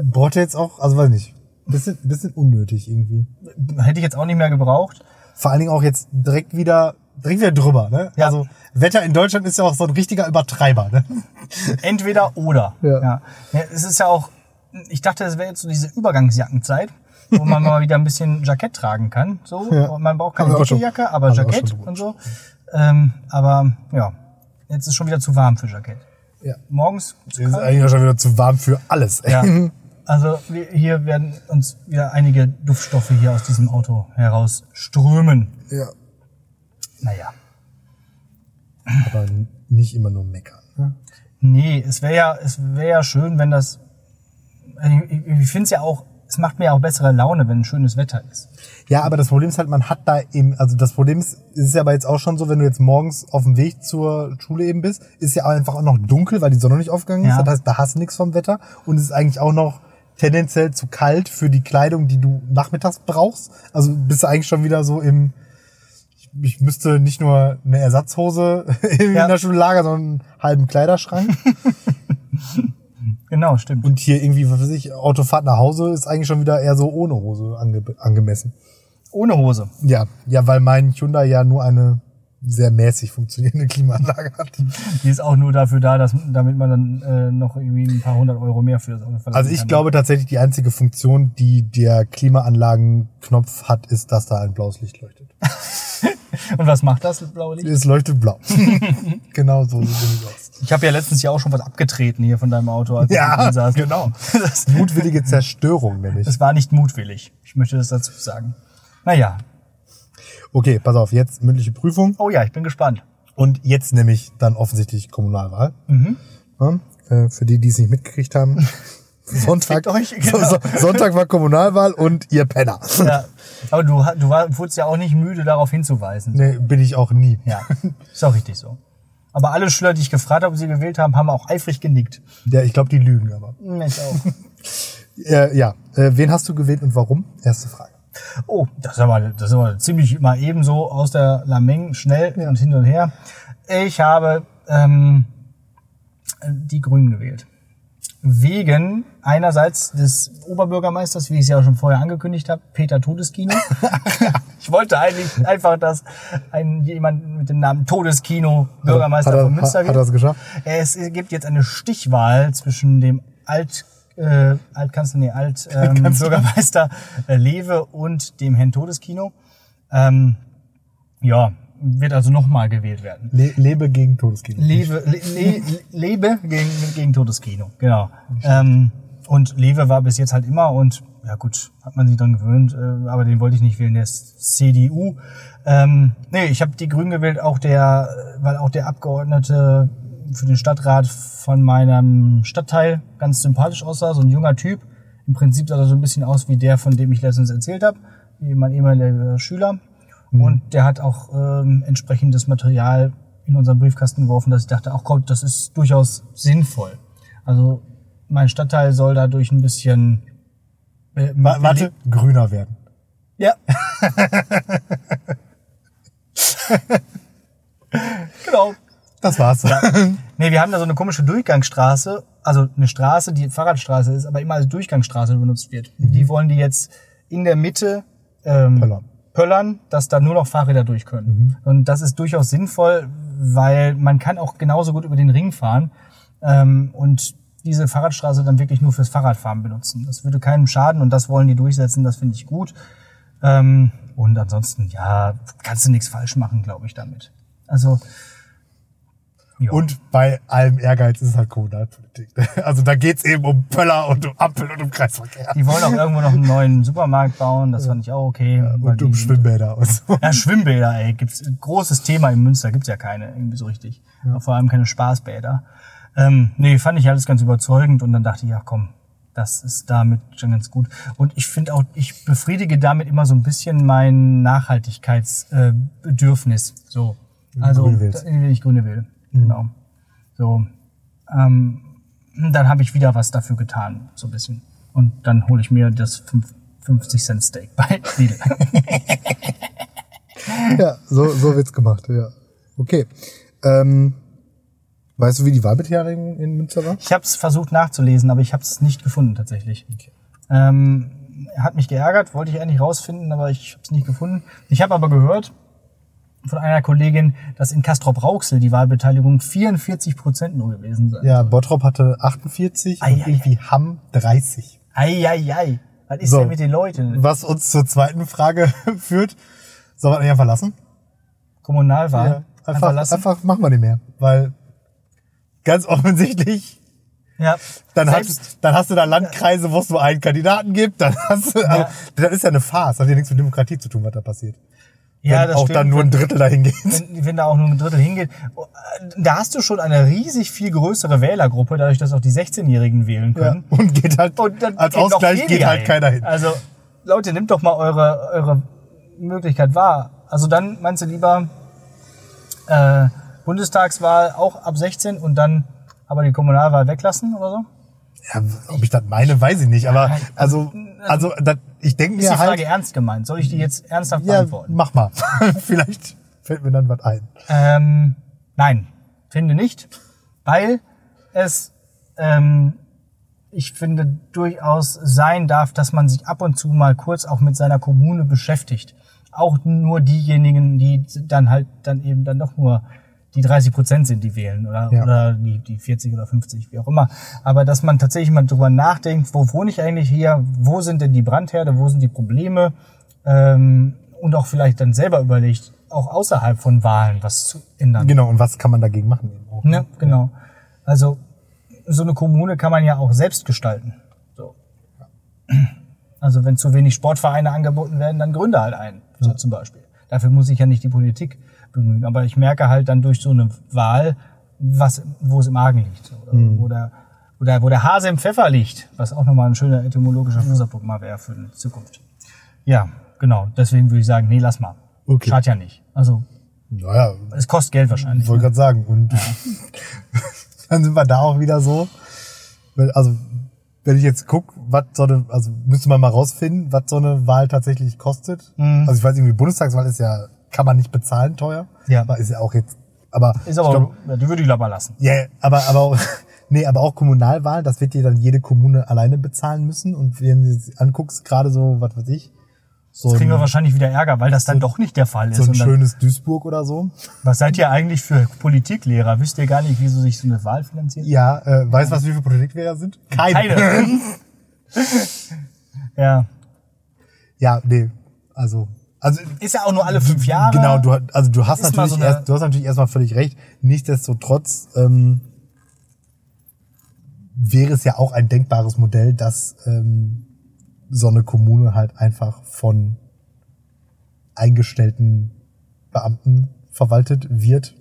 Braucht ihr jetzt auch, also weiß nicht, bisschen, bisschen unnötig irgendwie. hätte ich jetzt auch nicht mehr gebraucht. Vor allen Dingen auch jetzt direkt wieder, direkt wieder drüber, ne? Ja. Also Wetter in Deutschland ist ja auch so ein richtiger Übertreiber, ne? Entweder oder. Ja. Ja. Ja, es ist ja auch, ich dachte, es wäre jetzt so diese Übergangsjackenzeit, wo man mal wieder ein bisschen Jackett tragen kann. So. Ja. Und Man braucht keine dicke Jacke, aber Jackett und so. Ähm, aber ja, jetzt ist schon wieder zu warm für Jackett. Ja. Morgens Ist kalt. eigentlich auch schon wieder zu warm für alles. ey. Ja. Also wir, hier werden uns wieder einige Duftstoffe hier aus diesem Auto herausströmen. ja. Naja. Aber nicht immer nur meckern. Ne? Nee, es wäre ja, es wäre ja schön, wenn das. also Ich, ich finde es ja auch, es macht mir auch bessere Laune, wenn schönes Wetter ist. Ja, aber das Problem ist halt, man hat da eben, also das Problem ist, ist ja aber jetzt auch schon so, wenn du jetzt morgens auf dem Weg zur Schule eben bist, ist ja einfach auch noch dunkel, weil die Sonne nicht aufgegangen ist. Ja. Das heißt, da hast du nichts vom Wetter und es ist eigentlich auch noch tendenziell zu kalt für die Kleidung, die du nachmittags brauchst. Also bist du eigentlich schon wieder so im, ich, müsste nicht nur eine Ersatzhose in Ja. der Schule lagern, sondern einen halben Kleiderschrank. Genau, stimmt. und hier irgendwie, was weiß ich, Autofahrt nach Hause ist eigentlich schon wieder eher so ohne Hose ange angemessen. Ohne Hose. Ja, ja, weil mein Hyundai ja nur eine sehr mäßig funktionierende Klimaanlage hat. Die ist auch nur dafür da, dass, damit man dann äh, noch irgendwie ein paar hundert Euro mehr für das Auto verlangen Also ich kann. glaube tatsächlich, die einzige Funktion, die der Klimaanlagenknopf hat, ist, dass da ein blaues Licht leuchtet. Und was macht das blaue Licht? Es leuchtet blau. genau so sieht es aus. Ich habe ja letztens ja auch schon was abgetreten hier von deinem Auto, als Ja, drin saß. genau. Das, Mutwillige Zerstörung nämlich. das war nicht mutwillig. Ich möchte das dazu sagen. Naja. Okay, pass auf, jetzt mündliche Prüfung. Oh ja, ich bin gespannt. Und jetzt nämlich dann offensichtlich Kommunalwahl. Mhm. Ja, für die, die es nicht mitgekriegt haben. Sonntag, euch, genau. so, Sonntag war Kommunalwahl und ihr Penner. Ja. Aber du, du war, wurdest ja auch nicht müde, darauf hinzuweisen. Nee, bin ich auch nie. Ja, ist auch richtig so. Aber alle Schüler, die ich gefragt habe, ob sie gewählt haben, haben auch eifrig genickt. Ja, ich glaube, die lügen aber. Ich auch. Äh, ja, äh, wen hast du gewählt und warum? Erste Frage. Oh, das ist aber, das ist aber ziemlich mal ebenso aus der Lameng schnell und hin und her. Ich habe ähm, die Grünen gewählt. Wegen einerseits des Oberbürgermeisters, wie ich es ja auch schon vorher angekündigt habe, Peter Todeskino. ich wollte eigentlich einfach, dass ein, jemand mit dem Namen Todeskino Bürgermeister hat er, von Münster wird. hat er es geschafft? Es gibt jetzt eine Stichwahl zwischen dem Alt, äh, Altkanzler, nee, Alt, ähm, Bürgermeister äh, Lewe und dem Herrn Todeskino. Ähm, ja, wird also nochmal gewählt werden. Le lebe gegen Todeskino. Lewe, le, le, Lebe gegen, gegen Todeskino, genau. Ähm, und Lewe war bis jetzt halt immer und ja gut, hat man sich dran gewöhnt, äh, aber den wollte ich nicht wählen, der ist CDU. Ähm, nee, ich habe die Grünen gewählt, auch der, weil auch der Abgeordnete für den Stadtrat von meinem Stadtteil ganz sympathisch aussah, so ein junger Typ. Im Prinzip sah er so ein bisschen aus wie der, von dem ich letztens erzählt habe, wie mein ehemaliger Schüler. Und der hat auch ähm, entsprechendes Material in unseren Briefkasten geworfen, dass ich dachte, ach Gott, das ist durchaus sinnvoll. Also mein Stadtteil soll dadurch ein bisschen äh, Wa- Warte, grüner werden. Ja. genau. Das war's. Nee, wir haben da so eine komische Durchgangsstraße, also eine Straße, die Fahrradstraße ist, aber immer als Durchgangsstraße benutzt wird. Die wollen die jetzt in der Mitte ähm, Pöllern. pöllern, dass da nur noch Fahrräder durch können. Und das ist durchaus sinnvoll, weil man kann auch genauso gut über den Ring fahren. Ähm, und diese Fahrradstraße dann wirklich nur fürs Fahrradfahren benutzen. Das würde keinem schaden und das wollen die durchsetzen, das finde ich gut. Ähm, und ansonsten, ja, kannst du nichts falsch machen, glaube ich, damit. Also, ja. Und bei allem Ehrgeiz ist es halt Kommunalpolitik. Also da geht's eben um Pöller und um Ampel und um Kreisverkehr. die wollen auch irgendwo noch einen neuen Supermarkt bauen, das fand ich auch okay. weil Und um Schwimmbäder und so. Ja, Schwimmbäder, ey, gibt's ein großes Thema in Münster, gibt's ja keine, irgendwie so richtig. Vor allem keine Spaßbäder. Ähm, nee, fand ich alles ganz überzeugend und dann dachte ich, ja komm, das ist damit schon ganz gut. Und ich finde auch, ich befriedige damit immer so ein bisschen mein Nachhaltigkeitsbedürfnis. Äh, so. Also, wenn ich Grüne will. Genau. So. Ähm, dann habe ich wieder was dafür getan, so ein bisschen. Und dann hole ich mir das fünf- 50 Cent Steak bei Lidl. Ja, so, so wird's gemacht, ja. Okay. Ähm, weißt du, wie die Wahlbeteiligung in Münster war? Ich habe es versucht nachzulesen, aber ich habe es nicht gefunden tatsächlich. Ähm, hat mich geärgert, wollte ich eigentlich rausfinden, aber ich habe es nicht gefunden. Ich habe aber gehört von einer Kollegin, dass in Castrop-Rauxel die Wahlbeteiligung 44 Prozent nur gewesen sei. Ja, Bottrop hatte 48 Ei, und ei, irgendwie Hamm 30. Eieiei, was ist So. denn mit den Leuten? Was uns zur zweiten Frage führt. Sollen wir nicht einfach lassen? Kommunalwahl? Einfach, lassen? einfach machen wir nicht mehr. Weil ganz offensichtlich, ja. dann Selbst, hast, dann hast du da Landkreise, wo es nur einen Kandidaten gibt. Dann hast du, also, das ist ja eine Farce. Das hat ja nichts mit Demokratie zu tun, was da passiert. ja, Wenn das auch stimmt. dann nur ein Drittel dahin geht. wenn, wenn da auch nur ein Drittel hingeht, da hast du schon eine riesig viel größere Wählergruppe, dadurch, dass auch die 16-Jährigen wählen Ja. können. Und geht halt, Und dann als Ausgleich geht halt keiner hin. Also, Leute, nehmt doch mal eure, eure Möglichkeit wahr. Also dann meinst du lieber äh, Bundestagswahl auch ab 16 und dann aber die Kommunalwahl weglassen oder so? Ja, ob ich das meine, weiß ich nicht. Aber also, also das, ich denke Ist die mir Frage halt, ernst gemeint? Soll ich die jetzt ernsthaft ja, beantworten? mach mal. Vielleicht fällt mir dann was ein. Ähm, nein, finde nicht, weil es, ähm, ich finde, durchaus sein darf, dass man sich ab und zu mal kurz auch mit seiner Kommune beschäftigt. Auch nur diejenigen, die dann halt dann eben dann doch nur die 30 Prozent sind, die wählen oder, Ja. oder die, die 40 oder 50, wie auch immer. Aber dass man tatsächlich mal drüber nachdenkt, wo wohne ich eigentlich hier, wo sind denn die Brandherde, wo sind die Probleme ähm, und auch vielleicht dann selber überlegt, auch außerhalb von Wahlen was zu ändern. Genau, und was kann man dagegen machen? Eben auch, Ne? Genau. Also so eine Kommune kann man ja auch selbst gestalten. So. Also wenn zu wenig Sportvereine angeboten werden, dann gründe halt einen, so zum Beispiel. Dafür muss ich ja nicht die Politik bemühen. Aber ich merke halt dann durch so eine Wahl, was, wo es im Argen liegt. Oder, wo, der, wo, der, wo der Hase im Pfeffer liegt, was auch nochmal ein schöner etymologischer Fußabdruck mal wäre für die Zukunft. Ja, genau. Deswegen würde ich sagen, nee, lass mal. Okay. Schadet ja nicht. Also Naja, es kostet Geld wahrscheinlich. ich wollte gerade sagen. Und dann sind wir da auch wieder so. Also, wenn ich jetzt guck, was so eine, also müsste man mal rausfinden, was so eine Wahl tatsächlich kostet. Mhm. Also ich weiß irgendwie, Bundestagswahl ist ja, kann man nicht bezahlen teuer. Ja. Aber ist ja auch jetzt, aber. Ist aber, glaub, ja, die würde ich aber lassen. Ja, aber, aber auch, nee, aber auch Kommunalwahlen, das wird dir dann jede Kommune alleine bezahlen müssen. Und wenn du es anguckst, gerade so, was weiß ich, so Jetzt kriegen wir ein, wahrscheinlich wieder Ärger, weil das dann doch nicht der Fall ist. so ein dann, schönes Duisburg oder so. was seid ihr eigentlich für Politiklehrer? Wisst ihr gar nicht, wieso sich so eine Wahl finanziert? Ja, äh, weißt du, was wie viele Politiklehrer sind? Keine. Keine. ja. ja, nee, also, also, Ist ja auch nur alle fünf Jahre. genau, du, hast- also du hast natürlich so erst, du hast natürlich erstmal völlig recht. Nichtsdestotrotz, ähm, wäre es ja auch ein denkbares Modell, dass ähm, so eine Kommune halt einfach von eingestellten Beamten verwaltet wird.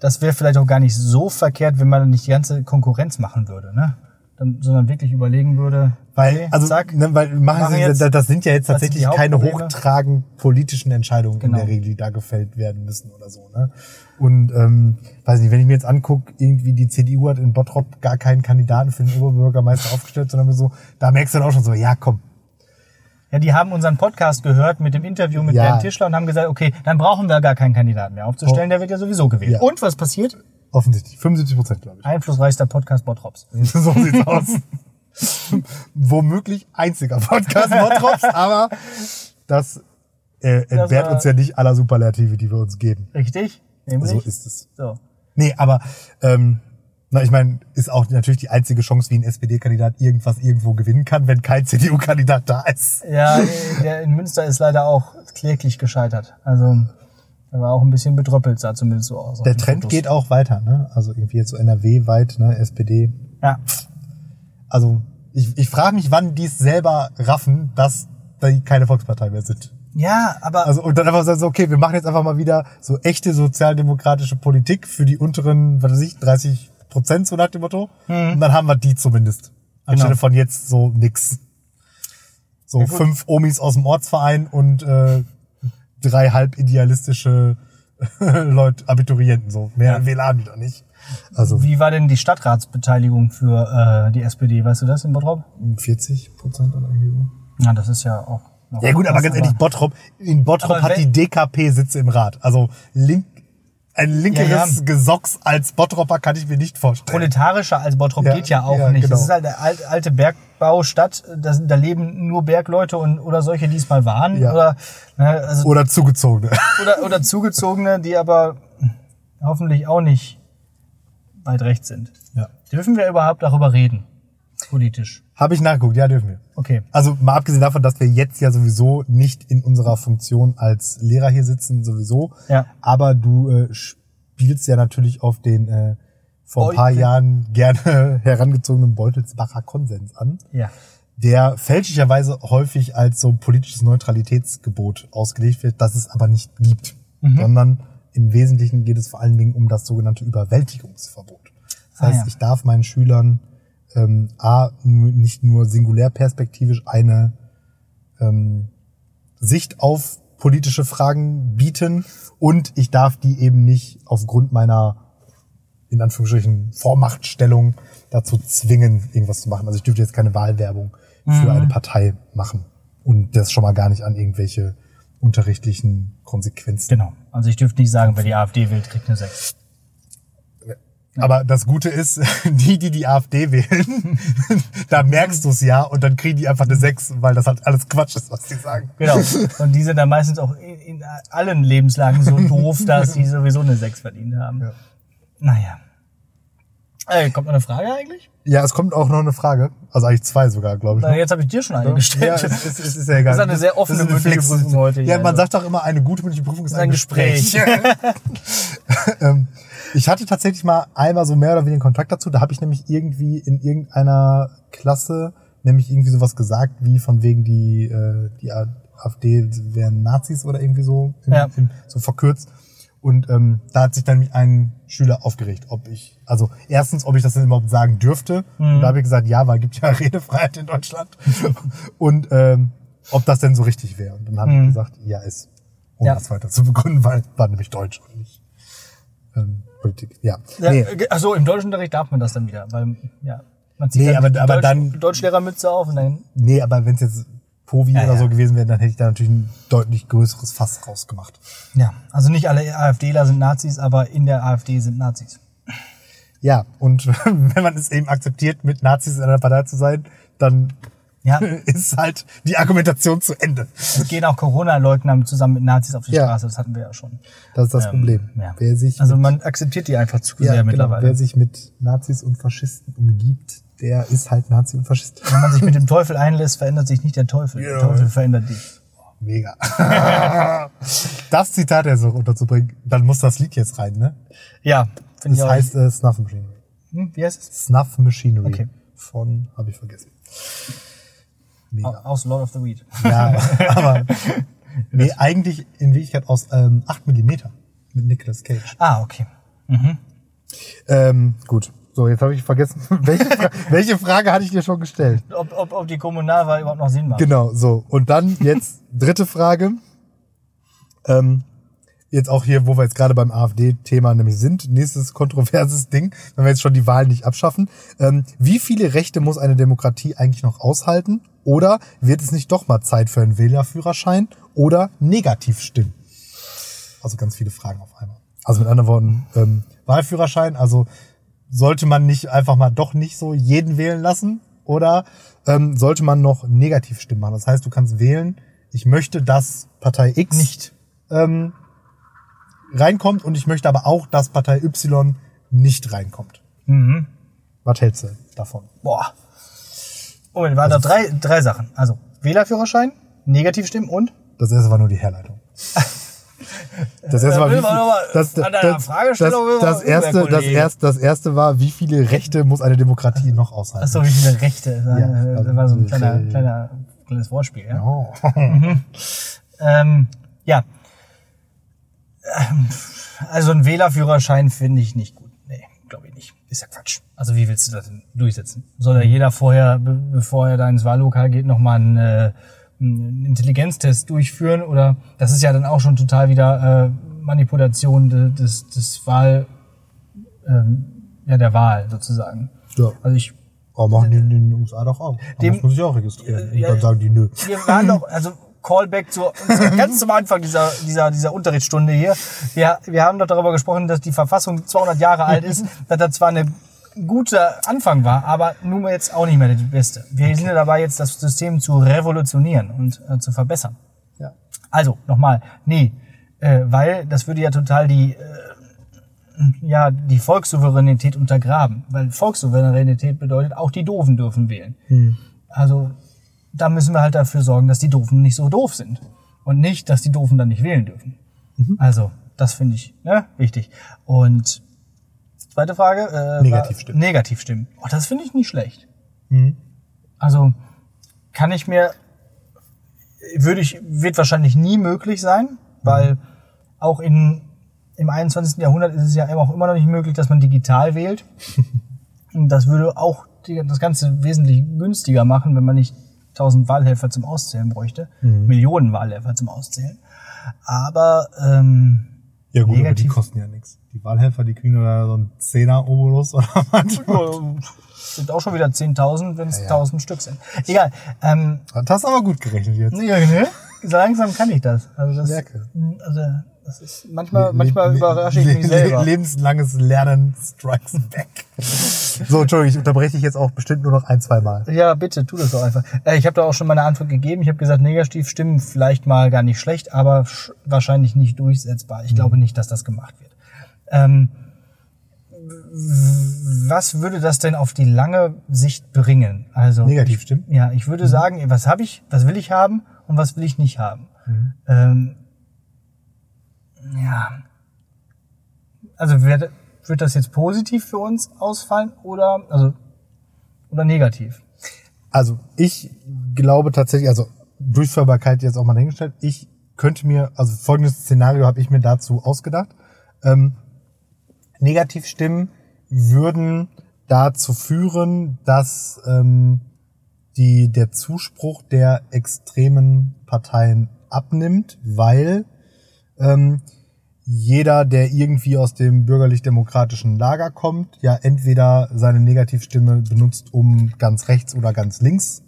Das wäre vielleicht auch gar nicht so verkehrt, wenn man nicht die ganze Konkurrenz machen würde, ne? Dann, sondern wirklich überlegen würde, Weil, okay, also, zack, ne, weil machen machen Sie, jetzt- das, sind ja jetzt tatsächlich keine hochtragend politischen Entscheidungen Genau. in der Regel, die da gefällt werden müssen oder so. Ne? Und ähm, weiß nicht, wenn ich mir jetzt angucke, irgendwie die CDU hat in Bottrop gar keinen Kandidaten für den Oberbürgermeister aufgestellt, sondern so, da merkst du dann auch schon so, ja komm, ja, die haben unseren Podcast gehört mit dem Interview mit Ja. Bernd Tischler und haben gesagt, okay, dann brauchen wir gar keinen Kandidaten mehr aufzustellen, Oh. der wird ja sowieso gewählt. Ja. Und was passiert? Offensichtlich 75 Prozent, glaube ich. Einflussreichster Podcast Bottrops. so sieht's aus. Womöglich einziger Podcast Bottrops, aber das äh, entbehrt uns ja nicht aller Superlative, die wir uns geben. Richtig? Nämlich? So ist es. So. Nee, aber ähm, Na, ich meine, ist auch natürlich die einzige Chance, wie ein SPD-Kandidat irgendwas irgendwo gewinnen kann, wenn kein CDU-Kandidat da ist. Ja, der in Münster ist leider auch kläglich gescheitert. Also er war auch ein bisschen betröppelt, sah zumindest so aus. Der Trend Fotos. geht auch weiter, ne? Also irgendwie jetzt so NRW-weit, ne? SPD. Ja, Also ich, ich frage mich, wann die es selber raffen, dass die keine Volkspartei mehr sind. ja aber Also und dann einfach sagen so, okay, wir machen jetzt einfach mal wieder so echte sozialdemokratische Politik für die unteren, was weiß ich, 30 Prozent so nach dem Motto. Und dann haben wir die zumindest. Anstelle Genau. von jetzt so nix. So Ja, fünf Omis aus dem Ortsverein und äh, drei halb idealistische Leute, Abiturienten so. Mehr Ja. WLAN wieder nicht. Also wie war denn die Stadtratsbeteiligung für äh, die SPD? Weißt du das in Bottrop? 40 Prozent oder irgendwie so. Ja, das ist ja auch. Ja gut, aber ganz ehrlich, Bottrop, in Bottrop hat die DKP Sitze im Rat. Also link, ein linkeres Ja, ja. Gesocks als Bottropper kann ich mir nicht vorstellen. Proletarischer als Bottrop Ja, geht ja auch nicht. genau. Das ist halt alt, alte Bergbaustadt. Da, da leben nur Bergleute und oder solche, die es mal waren. Ja. Oder, ne, also, Oder zugezogene. oder, oder Zugezogene, die aber hoffentlich auch nicht weit rechts sind. Ja. Dürfen wir überhaupt darüber reden? Politisch. Habe ich nachgeguckt, ja, dürfen wir. Okay. Also mal abgesehen davon, dass wir jetzt ja sowieso nicht in unserer Funktion als Lehrer hier sitzen, sowieso. Ja. Aber du äh, spielst ja natürlich auf den äh, vor ein paar Beutel. Jahren gerne herangezogenen Beutelsbacher Konsens an. Ja. der fälschlicherweise häufig als so politisches Neutralitätsgebot ausgelegt wird, das es aber nicht gibt, Mhm. sondern im Wesentlichen geht es vor allen Dingen um das sogenannte Überwältigungsverbot. Das Ah, heißt, ja. ich darf meinen Schülern ähm, a nicht nur singulärperspektivisch eine ähm, Sicht auf politische Fragen bieten und ich darf die eben nicht aufgrund meiner in Anführungsstrichen Vormachtstellung dazu zwingen, irgendwas zu machen. Also ich dürfte jetzt keine Wahlwerbung für eine Partei machen und das schon mal gar nicht an irgendwelche unterrichtlichen Konsequenzen. Genau. Also ich dürfte nicht sagen, wer die AfD wählt, kriegt eine 6. Aber das Gute ist, die, die die AfD wählen, da merkst du es ja und dann kriegen die einfach eine 6, weil das halt alles Quatsch ist, was die sagen. Genau. Und die sind dann meistens auch in, in allen Lebenslagen so doof, dass sie sowieso eine 6 verdient haben. Ja. Naja. Äh, kommt noch eine Frage eigentlich? Ja, es kommt auch noch eine Frage. Also eigentlich zwei sogar, glaube ich. Na, jetzt habe ich dir schon eine Ja, gestellt. es, es, es ist ja egal. Das ist eine sehr offene mündliche Prüfung heute Ja, man also. sagt doch immer, eine gute mündliche Prüfung ist ist ein ein Gespräch. Gespräch. ähm, ich hatte tatsächlich mal einmal so mehr oder weniger Kontakt dazu. Da habe ich nämlich irgendwie in irgendeiner Klasse nämlich irgendwie sowas gesagt, wie von wegen die, äh, die AfD wären Nazis oder irgendwie so, im, Ja. im, so verkürzt. Und ähm, da hat sich dann ein Schüler aufgeregt, ob ich, also erstens, ob ich das denn überhaupt sagen dürfte. Und da habe ich gesagt, ja, weil es gibt ja Redefreiheit in Deutschland. Und ähm, ob das denn so richtig wäre. Und dann habe ich gesagt, ja, ist. Um Ja. das weiter zu begründen, weil war nämlich Deutsch und nicht ähm, Politik. Ja. Ja, nee. äh, Ach so, im Deutschunterricht darf man das dann wieder, weil ja, man zieht Nee, dann aber- aber Deutsch, dann- Deutschlehrermütze auf und dann nee, aber wenn es jetzt Povi Ja, oder ja. so gewesen wäre, dann hätte ich da natürlich ein deutlich größeres Fass rausgemacht. ja, also nicht alle AfDler sind Nazis, aber in der AfD sind Nazis. Ja, und wenn man es eben akzeptiert, mit Nazis in einer Partei zu sein, dann Ja, ist halt die Argumentation zu Ende. es gehen auch Corona-Leugner zusammen mit Nazis auf die Ja. Straße, das hatten wir ja schon. Das ist das Ähm, Problem. ja. Wer sich Also man akzeptiert die einfach zu sehr genau, mittlerweile. wer sich mit Nazis und Faschisten umgibt, der ist halt Nazi und Faschist. Wenn man sich mit dem Teufel einlässt, verändert sich nicht der Teufel. Ja. Der Teufel verändert dich. Mega. das Zitat jetzt noch unterzubringen, dann muss das Lied jetzt rein, ne? Ja, finde Das ich auch. heißt äh, Snuff Machinery. hm, wie heißt es? Snuff Machinery. Okay. Von, habe ich vergessen. Mega. Aus Lord of the Weed. Ja, aber nee, eigentlich in Wirklichkeit aus ähm, 8 mm mit Nicolas Cage. Ah, okay. Ähm, gut. So, jetzt habe ich vergessen, welche, Fra welche Frage hatte ich dir schon gestellt? Ob, ob, ob die Kommunalwahl überhaupt noch Sinn macht. Genau, so. Und dann jetzt dritte Frage. Ähm, jetzt auch hier, wo wir jetzt gerade beim AfD-Thema nämlich sind. Nächstes kontroverses Ding, wenn wir jetzt schon die Wahlen nicht abschaffen. Ähm, wie viele Rechte muss eine Demokratie eigentlich noch aushalten? Oder wird es nicht doch mal Zeit für einen Wählerführerschein oder Negativstimmen? Also ganz viele Fragen auf einmal. Also mit anderen Worten, ähm, Wahlführerschein, also sollte man nicht einfach mal doch nicht so jeden wählen lassen? Oder ähm, sollte man noch Negativstimmen machen? Das heißt, du kannst wählen, ich möchte, dass Partei X Nicht. ähm, reinkommt und ich möchte aber auch, dass Partei Y nicht reinkommt. Mhm. Was hältst du davon? Boah. Moment, waren da drei, drei Sachen. Also Wählerführerschein, Negativstimmen und? Das erste war nur die Herleitung. Das erste war, wie das, das, das, das, erste, das, erste, das erste war, wie viele Rechte muss eine Demokratie noch aushalten? Achso, wie viele Rechte? Das war, Ja, äh, das also war so ein kleiner, kleiner, kleines Wortspiel, ja. Oh. Ähm, ja. Ähm, Also ein Wählerführerschein finde ich nicht gut. Nee, glaube ich nicht. Ist ja Quatsch. Also wie willst du das denn durchsetzen? Soll da jeder vorher, be bevor er da ins Wahllokal geht, nochmal einen, äh, einen Intelligenztest durchführen? Oder das ist ja dann auch schon total wieder äh, Manipulation de- des, des Wahl, ähm, ja, der Wahl sozusagen. Ja. Also ich Aber machen die in den USA doch auch. Da Dem- muss man sich auch registrieren. Und ja, dann sagen die, nö. wir waren doch, also Callback zu ganz zum Anfang dieser, dieser, dieser Unterrichtsstunde hier. Wir, wir haben doch darüber gesprochen, dass die Verfassung 200 Jahre alt ist, dass das zwar eine guter Anfang war, aber nun mal jetzt auch nicht mehr die beste. Wir sind ja dabei, jetzt das System zu revolutionieren und äh, zu verbessern. Ja. Also, nochmal, nee, äh, weil das würde ja total die, äh, ja, die Volkssouveränität untergraben. Weil Volkssouveränität bedeutet, auch die Doofen dürfen wählen. Also, da müssen wir halt dafür sorgen, dass die Doofen nicht so doof sind. Und nicht, dass die Doofen dann nicht wählen dürfen. Also, das finde ich ne, wichtig. Und zweite Frage. Äh, Negativstimmen. Negativstimmen. Oh, das finde ich nicht schlecht. Mhm. Also, kann ich mir würde ich, wird wahrscheinlich nie möglich sein, weil auch in, im 21. Jahrhundert ist es ja auch immer noch nicht möglich, dass man digital wählt. Und das würde auch die, das Ganze wesentlich günstiger machen, wenn man nicht 1000 Wahlhelfer zum Auszählen bräuchte, Millionen Wahlhelfer zum Auszählen. Aber ähm, Ja gut, aber die Negativ. kosten ja nichts. Die Wahlhelfer, die kriegen da so einen Zehner-Obolus oder was. sind auch schon wieder 10.000, wenn es Ja, ja. 1000 Stück sind. Egal. Ähm, Das hast du aber gut gerechnet jetzt. Ja, ne? So langsam kann ich das. Also das, Merke. also das ist manchmal, Le- manchmal le- überrasche ich mich le- selber. Lebenslanges Lernen strikes back. so, Entschuldigung, ich unterbreche dich jetzt auch bestimmt nur noch ein, zwei Mal. Ja, bitte, tu das doch einfach. Äh, ich habe da auch schon meine Antwort gegeben. Ich habe gesagt, Negativstimmen vielleicht mal gar nicht schlecht, aber sch- wahrscheinlich nicht durchsetzbar. Ich glaube nicht, dass das gemacht wird. Ähm, was würde das denn auf die lange Sicht bringen? Also Negativstimmen? Ja, ich würde sagen, was habe ich, was will ich haben und was will ich nicht haben. Ähm, ja. Also wird, wird das jetzt positiv für uns ausfallen oder also oder negativ? Also ich glaube tatsächlich, also Durchführbarkeit jetzt auch mal dahingestellt, ich könnte mir, also folgendes Szenario habe ich mir dazu ausgedacht. Ähm, Negativstimmen würden dazu führen, dass ähm, die, der Zuspruch der extremen Parteien abnimmt, weil ähm, jeder, der irgendwie aus dem bürgerlich-demokratischen Lager kommt, ja entweder seine Negativstimme benutzt, um ganz rechts oder ganz links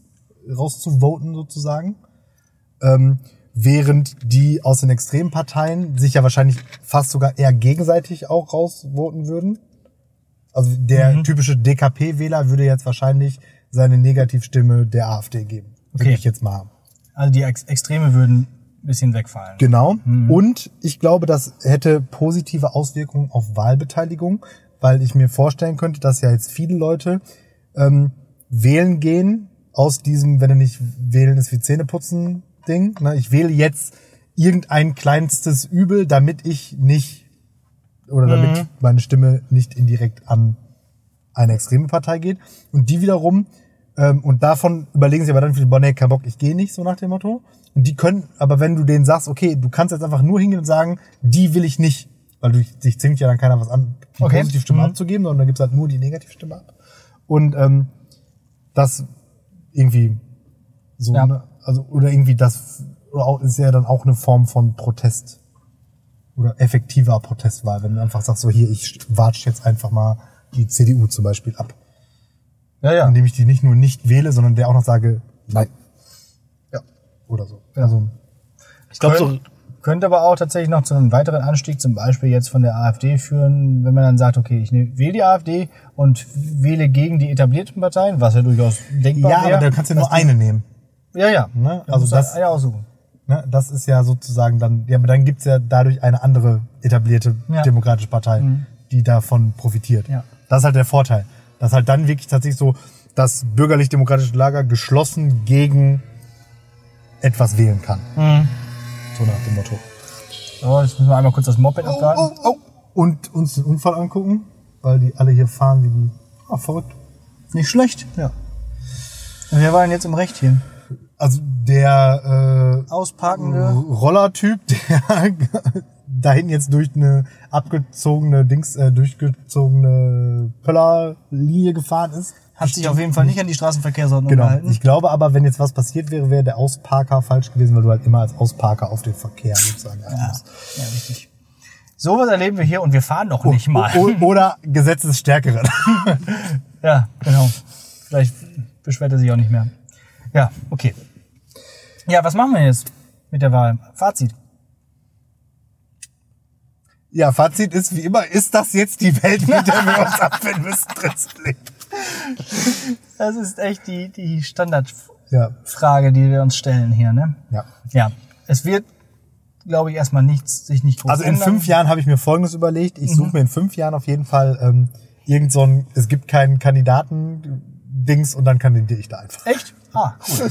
rauszuvoten sozusagen, ähm, während die aus den extremen Parteien sich ja wahrscheinlich fast sogar eher gegenseitig auch rausvoten würden. Also der typische DKP-Wähler würde jetzt wahrscheinlich seine Negativstimme der AfD geben. Würde Okay. ich jetzt mal haben. Also die Ex Extreme würden ein bisschen wegfallen. Genau. Und ich glaube, das hätte positive Auswirkungen auf Wahlbeteiligung, weil ich mir vorstellen könnte, dass ja jetzt viele Leute ähm, wählen gehen aus diesem, wenn du nicht wählen ist wie Zähneputzen Ding. Ne? Ich wähle jetzt irgendein kleinstes Übel, damit ich nicht oder damit meine Stimme nicht indirekt an eine extreme Partei geht. Und die wiederum, ähm, und davon überlegen sich aber dann viele, boah, nee, kein Bock, ich gehe nicht, so nach dem Motto. Und die können, aber wenn du denen sagst, okay, du kannst jetzt einfach nur hingehen und sagen, die will ich nicht, weil du dich zwingt ja dann keiner was an, die Okay. Positivstimme Mhm. abzugeben, sondern dann gibt's halt nur die Negativstimme ab. Und ähm, das irgendwie so, Ja. ne? also oder irgendwie das oder auch, ist ja dann auch eine Form von Protest oder effektiver Protestwahl, wenn du einfach sagst, so hier, ich watsch jetzt einfach mal die CDU zum Beispiel ab, Ja, ja. indem ich die nicht nur nicht wähle, sondern der auch noch sage, nein. Ja. Oder so. Also, Ich glaube so, Könnt- Könnte aber auch tatsächlich noch zu einem weiteren Anstieg, zum Beispiel jetzt von der AfD führen, wenn man dann sagt, okay, ich ne- wähle die AfD und wähle gegen die etablierten Parteien, was ja durchaus denkbar ja, wäre. aber da kannst du nur dass die- eine nehmen. Ja, ja. Ne? Also das- eine aussuchen. Ne? Das ist ja sozusagen dann, ja, aber dann gibt's ja dadurch eine andere etablierte Ja. demokratische Partei, die davon profitiert. Ja. Das ist halt der Vorteil. Dass halt dann wirklich tatsächlich so das bürgerlich-demokratische Lager geschlossen gegen etwas wählen kann. So nach dem Motto. So, jetzt müssen wir einmal kurz das Moped abwarten. oh. Und uns den Unfall angucken, weil die alle hier fahren wie die. Ah, verrückt. Nicht schlecht. Ja. Wer war denn jetzt im Recht hier? Also der äh, Ausparkende. Rollertyp, der da hinten jetzt durch eine abgezogene Dings, äh, durchgezogene Pöllerlinie gefahren ist. Hat sich auf jeden Fall nicht an die Straßenverkehrsordnung Genau. gehalten. Ich glaube aber, wenn jetzt was passiert wäre, wäre der Ausparker falsch gewesen, weil du halt immer als Ausparker auf den Verkehr sozusagen Ja, musst. ja, richtig. Sowas erleben wir hier und wir fahren noch nicht mal. O oder Gesetzesstärkeren. Ja, genau. Vielleicht beschwert er sich auch nicht mehr. Ja, okay. Ja, was machen wir jetzt mit der Wahl? Fazit. Ja, Fazit ist wie immer, ist das jetzt die Welt, mit der wir uns abfinden müssen, Prinzip? Das ist echt die, die Standardfrage, Ja. die wir uns stellen hier, ne? ja. Ja. Es wird, glaube ich, erstmal nichts, sich nicht groß Also in ändern. fünf Jahren habe ich mir Folgendes überlegt. Ich Mhm. suche mir in fünf Jahren auf jeden Fall ähm, irgend so ein, es gibt keinen Kandidaten-Dings und dann kandidiere ich da einfach. Echt? Ah, cool.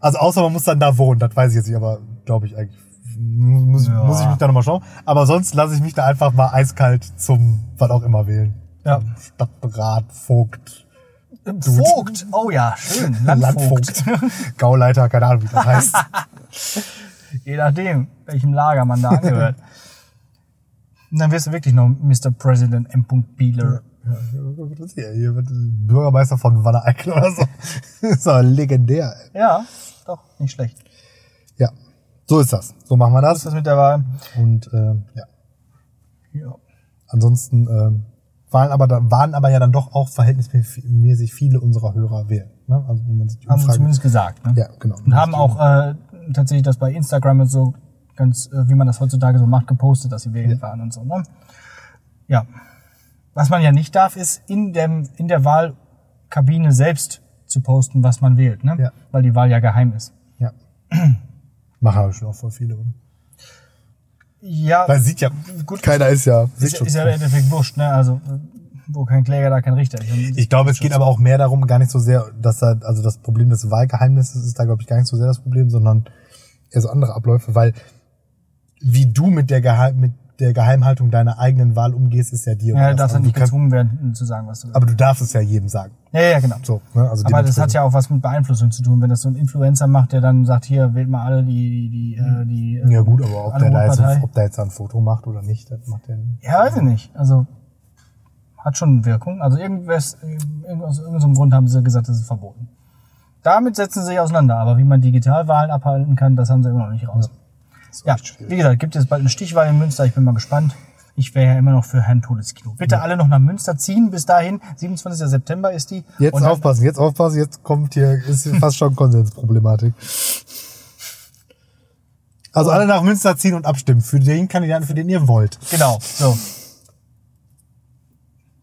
Also außer man muss dann da wohnen, das weiß ich jetzt nicht, aber glaube ich eigentlich. Muss, Ja. muss ich mich da nochmal schauen. Aber sonst lasse ich mich da einfach mal eiskalt zum was auch immer wählen. Ja. Stadtrat, Vogt, Vogt. Oh ja, schön. Landvogt. Gauleiter, keine Ahnung, wie das heißt. Je nachdem, welchem Lager man da angehört. Und dann wirst du wirklich noch Mr. President M. Bieler. Ja, was hier? hier wird Bürgermeister von Wanne Eickel oder so. Das ist aber legendär. Ey. Ja, doch, nicht schlecht. Ja, so ist das. So machen wir Was ist das. das mit der Wahl? Und ähm, ja, Ja. ansonsten ähm, waren aber dann, waren aber ja dann doch auch verhältnismäßig viele unserer Hörer wählen. Ne? Also wenn man sich die Haben sie Umfrage, zumindest gesagt. Ne? ja, genau. Und haben auch äh, tatsächlich das bei Instagram und so ganz, äh, wie man das heutzutage so macht, gepostet, dass sie wählen waren und so. Ne? Ja. Was man ja nicht darf, ist in, dem, in der Wahlkabine selbst zu posten, was man wählt, ne? Ja. Weil die Wahl ja geheim ist. Ja. Machen aber schon auch voll viele, oder? Ja, Weil sieht ja, Gut. keiner ist ja ist, ist ja im Endeffekt wurscht, ne? Also, wo kein Kläger, da kein Richter. Ich glaube, es geht aber auch mehr darum, gar nicht so sehr, dass da, also das Problem des Wahlgeheimnisses ist da, glaube ich, gar nicht so sehr das Problem, sondern eher so andere Abläufe, weil wie du mit der, Geheim, mit der Geheimhaltung deiner eigenen Wahl umgehst, ist ja dir. Ja, du darfst ja nicht du kannst, gezwungen werden, zu sagen, was du aber du darfst es ja jedem sagen. Ja, ja, genau. So, ne? also Aber das hat ja auch was mit Beeinflussung zu tun. Wenn das so ein Influencer macht, der dann sagt, hier, wählt mal alle die, die, die, äh, die äh, Ja gut, aber ob der, da jetzt, ob der jetzt ein Foto macht oder nicht, das macht der nicht. Ja, weiß ich nicht. Also, hat schon Wirkung. Also, irgendwas, irgend- aus irgendeinem Grund haben sie gesagt, das ist verboten. Damit setzen sie sich auseinander. Aber wie man Digitalwahlen abhalten kann, das haben sie immer noch nicht raus. Ja, wie gesagt, gibt es bald eine Stichwahl in Münster. Ich bin mal gespannt. Ich wäre ja immer noch für Herrn Todeskino. Bitte alle noch nach Münster ziehen. Bis dahin, 27. September ist die. Jetzt Und aufpassen, jetzt aufpassen, jetzt kommt hier, ist hier fast schon Konsensproblematik. Also alle nach Münster ziehen und abstimmen für den Kandidaten, für den ihr wollt. Genau, so.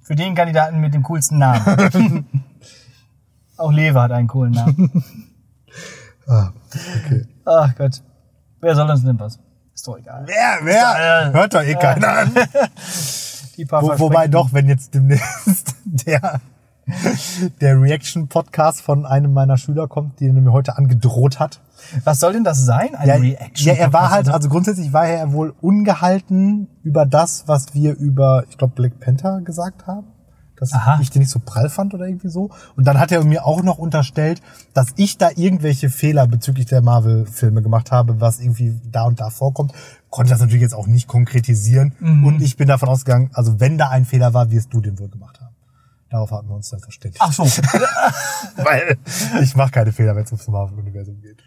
Für den Kandidaten mit dem coolsten Namen. Auch Lewe hat einen coolen Namen. Ah, okay. Ach Gott. Wer soll uns denn was? Ist doch egal. Wer, wer? Äh, Hört doch eh keiner an. Die paar Wo, wobei doch, wenn jetzt demnächst der, der Reaction-Podcast von einem meiner Schüler kommt, der mir heute angedroht hat. Was soll denn das sein? Ein Ja, Reaction? ja, er war halt, also grundsätzlich war er wohl ungehalten über das, was wir über, ich glaube, Black Panther gesagt haben. Dass Aha. ich den nicht so prall fand oder irgendwie so. Und dann hat er mir auch noch unterstellt, dass ich da irgendwelche Fehler bezüglich der Marvel-Filme gemacht habe, was irgendwie da und da vorkommt. Konnte das natürlich jetzt auch nicht konkretisieren. Mhm. Und ich bin davon ausgegangen, also wenn da ein Fehler war, wirst du den wohl gemacht haben. Darauf hatten wir uns dann verständigt. Ach so. Weil ich mache keine Fehler, wenn es ums Marvel-Universum geht.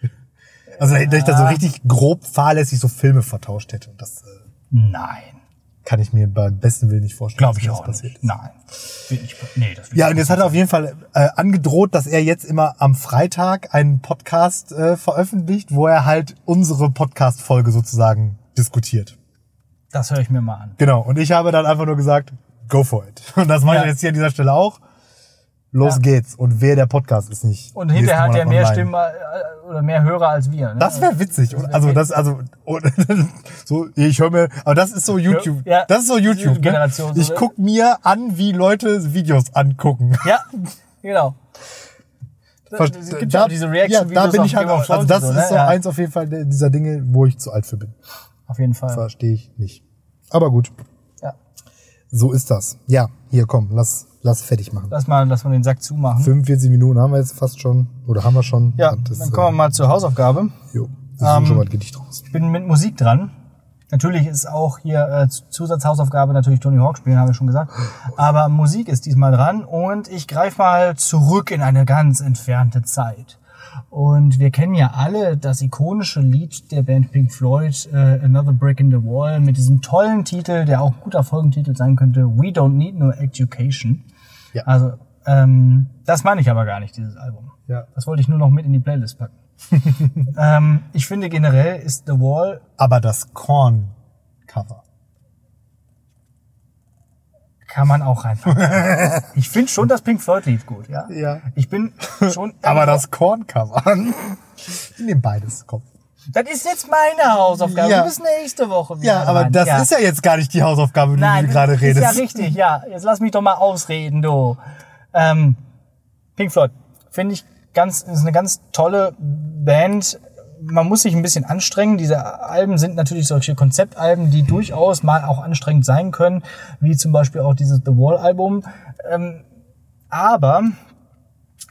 Also, dass ich da so richtig grob fahrlässig so Filme vertauscht hätte. Und das äh, Nein. Kann ich mir beim besten Willen nicht vorstellen. Glaube ich das auch passiert nicht. Nein. Ich, nee, das Ja, und jetzt hat er auf jeden Fall äh, angedroht, dass er jetzt immer am Freitag einen Podcast äh, veröffentlicht, wo er halt unsere Podcast-Folge sozusagen diskutiert. Das höre ich mir mal an. Genau. Und ich habe dann einfach nur gesagt, go for it. Und das mache Ja. ich jetzt hier an dieser Stelle auch. Los Ja. geht's. Und wer der Podcast ist nicht. Und hinterher hat er mehr online. Stimmen äh, oder mehr Hörer als wir. Ne? Das wäre witzig. Das wär also das, also so, ich höre mir, aber das ist so YouTube. Ja. Das ist so YouTube. Ne? Generation, so, Ich ne? guck mir an, wie Leute Videos angucken. Ja, genau. Ver- Es gibt ja auch diese Reaction-Videos ja, da bin ich halt, of also das so, ne? ist so Ja. eins auf jeden Fall dieser Dinge, wo ich zu alt für bin. Auf jeden Fall. Verstehe ich nicht. Aber gut. So ist das. Ja, hier komm, lass, lass fertig machen. Lass mal, lass mal den Sack zumachen. 45 Minuten haben wir jetzt fast schon, oder haben wir schon. Ja, Das, dann kommen wir mal zur Hausaufgabe. äh, jo, ich Ähm, schon mal ein Gedicht raus. Ich bin mit Musik dran. Natürlich ist auch hier äh, Zusatzhausaufgabe natürlich Tony Hawk spielen, habe ich schon gesagt. Aber Musik ist diesmal dran und ich greife mal zurück in eine ganz entfernte Zeit. Und wir kennen ja alle das ikonische Lied der Band Pink Floyd, äh, Another Brick in the Wall, mit diesem tollen Titel, der auch ein guter Folgentitel sein könnte, We Don't Need No Education. Ja. Also, ähm, das meine ich aber gar nicht, dieses Album. Ja. Das wollte ich nur noch mit in die Playlist packen. ähm, ich finde generell ist The Wall Aber das Korn-Cover. Kann man auch reinpacken. ich finde schon das Pink Floyd Lied gut, ja. Ja. Ich bin schon. Aber das Korn-Cover. Ich nehme beides, komm. Das ist jetzt meine Hausaufgabe. Ja. Du bist nächste Woche wieder Ja, aber dran. das ist ja jetzt gar nicht die Hausaufgabe, die Nein, du gerade ist redest. ja richtig, ja. Jetzt lass mich doch mal ausreden, du. Ähm, Pink Floyd finde ich ganz, ist eine ganz tolle Band. Man muss sich ein bisschen anstrengen. Diese Alben sind natürlich solche Konzeptalben, die durchaus mal auch anstrengend sein können, wie zum Beispiel auch dieses The Wall Album. Ähm, aber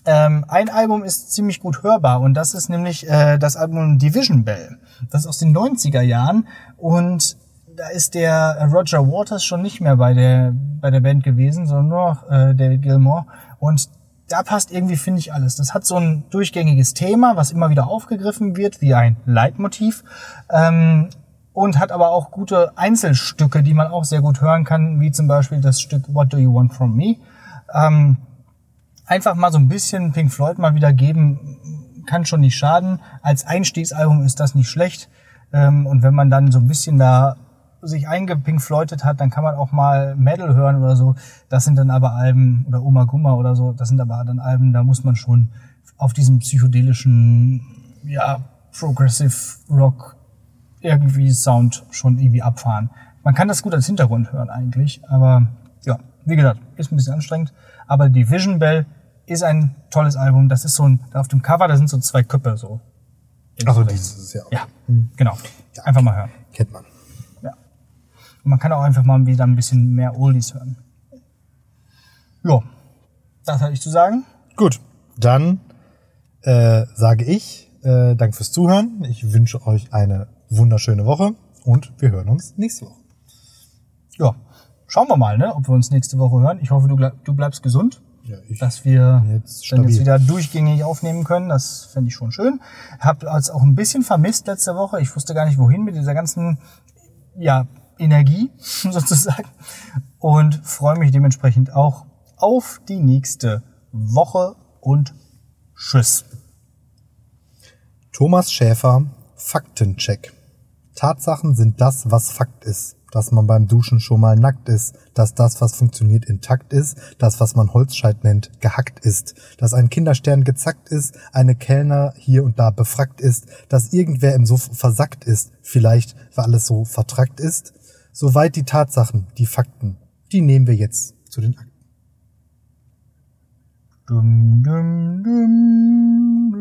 ähm, ein Album ist ziemlich gut hörbar und das ist nämlich äh, das Album Division Bell. Das ist aus den 90er Jahren und da ist der Roger Waters schon nicht mehr bei der, bei der Band gewesen, sondern nur noch äh, David Gilmour. Und da passt irgendwie, finde ich, alles. Das hat so ein durchgängiges Thema, was immer wieder aufgegriffen wird, wie ein Leitmotiv. Ähm, und hat aber auch gute Einzelstücke, die man auch sehr gut hören kann, wie zum Beispiel das Stück What Do You Want From Me. Ähm, einfach mal so ein bisschen Pink Floyd mal wieder geben, kann schon nicht schaden. Als Einstiegsalbum ist das nicht schlecht. Ähm, und wenn man dann so ein bisschen da sich eingepinkfleutet hat, dann kann man auch mal Metal hören oder so. Das sind dann aber Alben, oder Oma Gumma oder so, das sind aber dann Alben, da muss man schon auf diesem psychedelischen, ja, Progressive Rock irgendwie Sound schon irgendwie abfahren. Man kann das gut als Hintergrund hören eigentlich, aber ja, wie gesagt, ist ein bisschen anstrengend. Aber Division Bell ist ein tolles Album. Das ist so ein, da auf dem Cover, da sind so zwei Köpfe so. Achso, dieses ist ja. Ja, genau. Einfach mal hören. Kennt man. Und man kann auch einfach mal wieder ein bisschen mehr Oldies hören. Ja, das hatte ich zu sagen. Gut, dann äh, sage ich äh, Dank fürs Zuhören. Ich wünsche euch eine wunderschöne Woche und wir hören uns nächste Woche. Ja, schauen wir mal, ne, ob wir uns nächste Woche hören. Ich hoffe, du, du bleibst gesund. Ja, ich dass wir jetzt dann jetzt wieder durchgängig aufnehmen können. Das fände ich schon schön. Hab als auch ein bisschen vermisst letzte Woche. Ich wusste gar nicht, wohin mit dieser ganzen ja, Energie sozusagen. Und freue mich dementsprechend auch auf die nächste Woche und Tschüss. Thomas Schäfer, Faktencheck. Tatsachen sind das, was Fakt ist. Dass man beim Duschen schon mal nackt ist. Dass das, was funktioniert, intakt ist. Das, was man Holzscheit nennt, gehackt ist. Dass ein Kinderstern gezackt ist. Eine Kellner hier und da befragt ist. Dass irgendwer im Suff versackt ist. Vielleicht, weil alles so vertrackt ist. Soweit die Tatsachen, die Fakten. Die nehmen wir jetzt zu den Akten. Dum, dum, dum.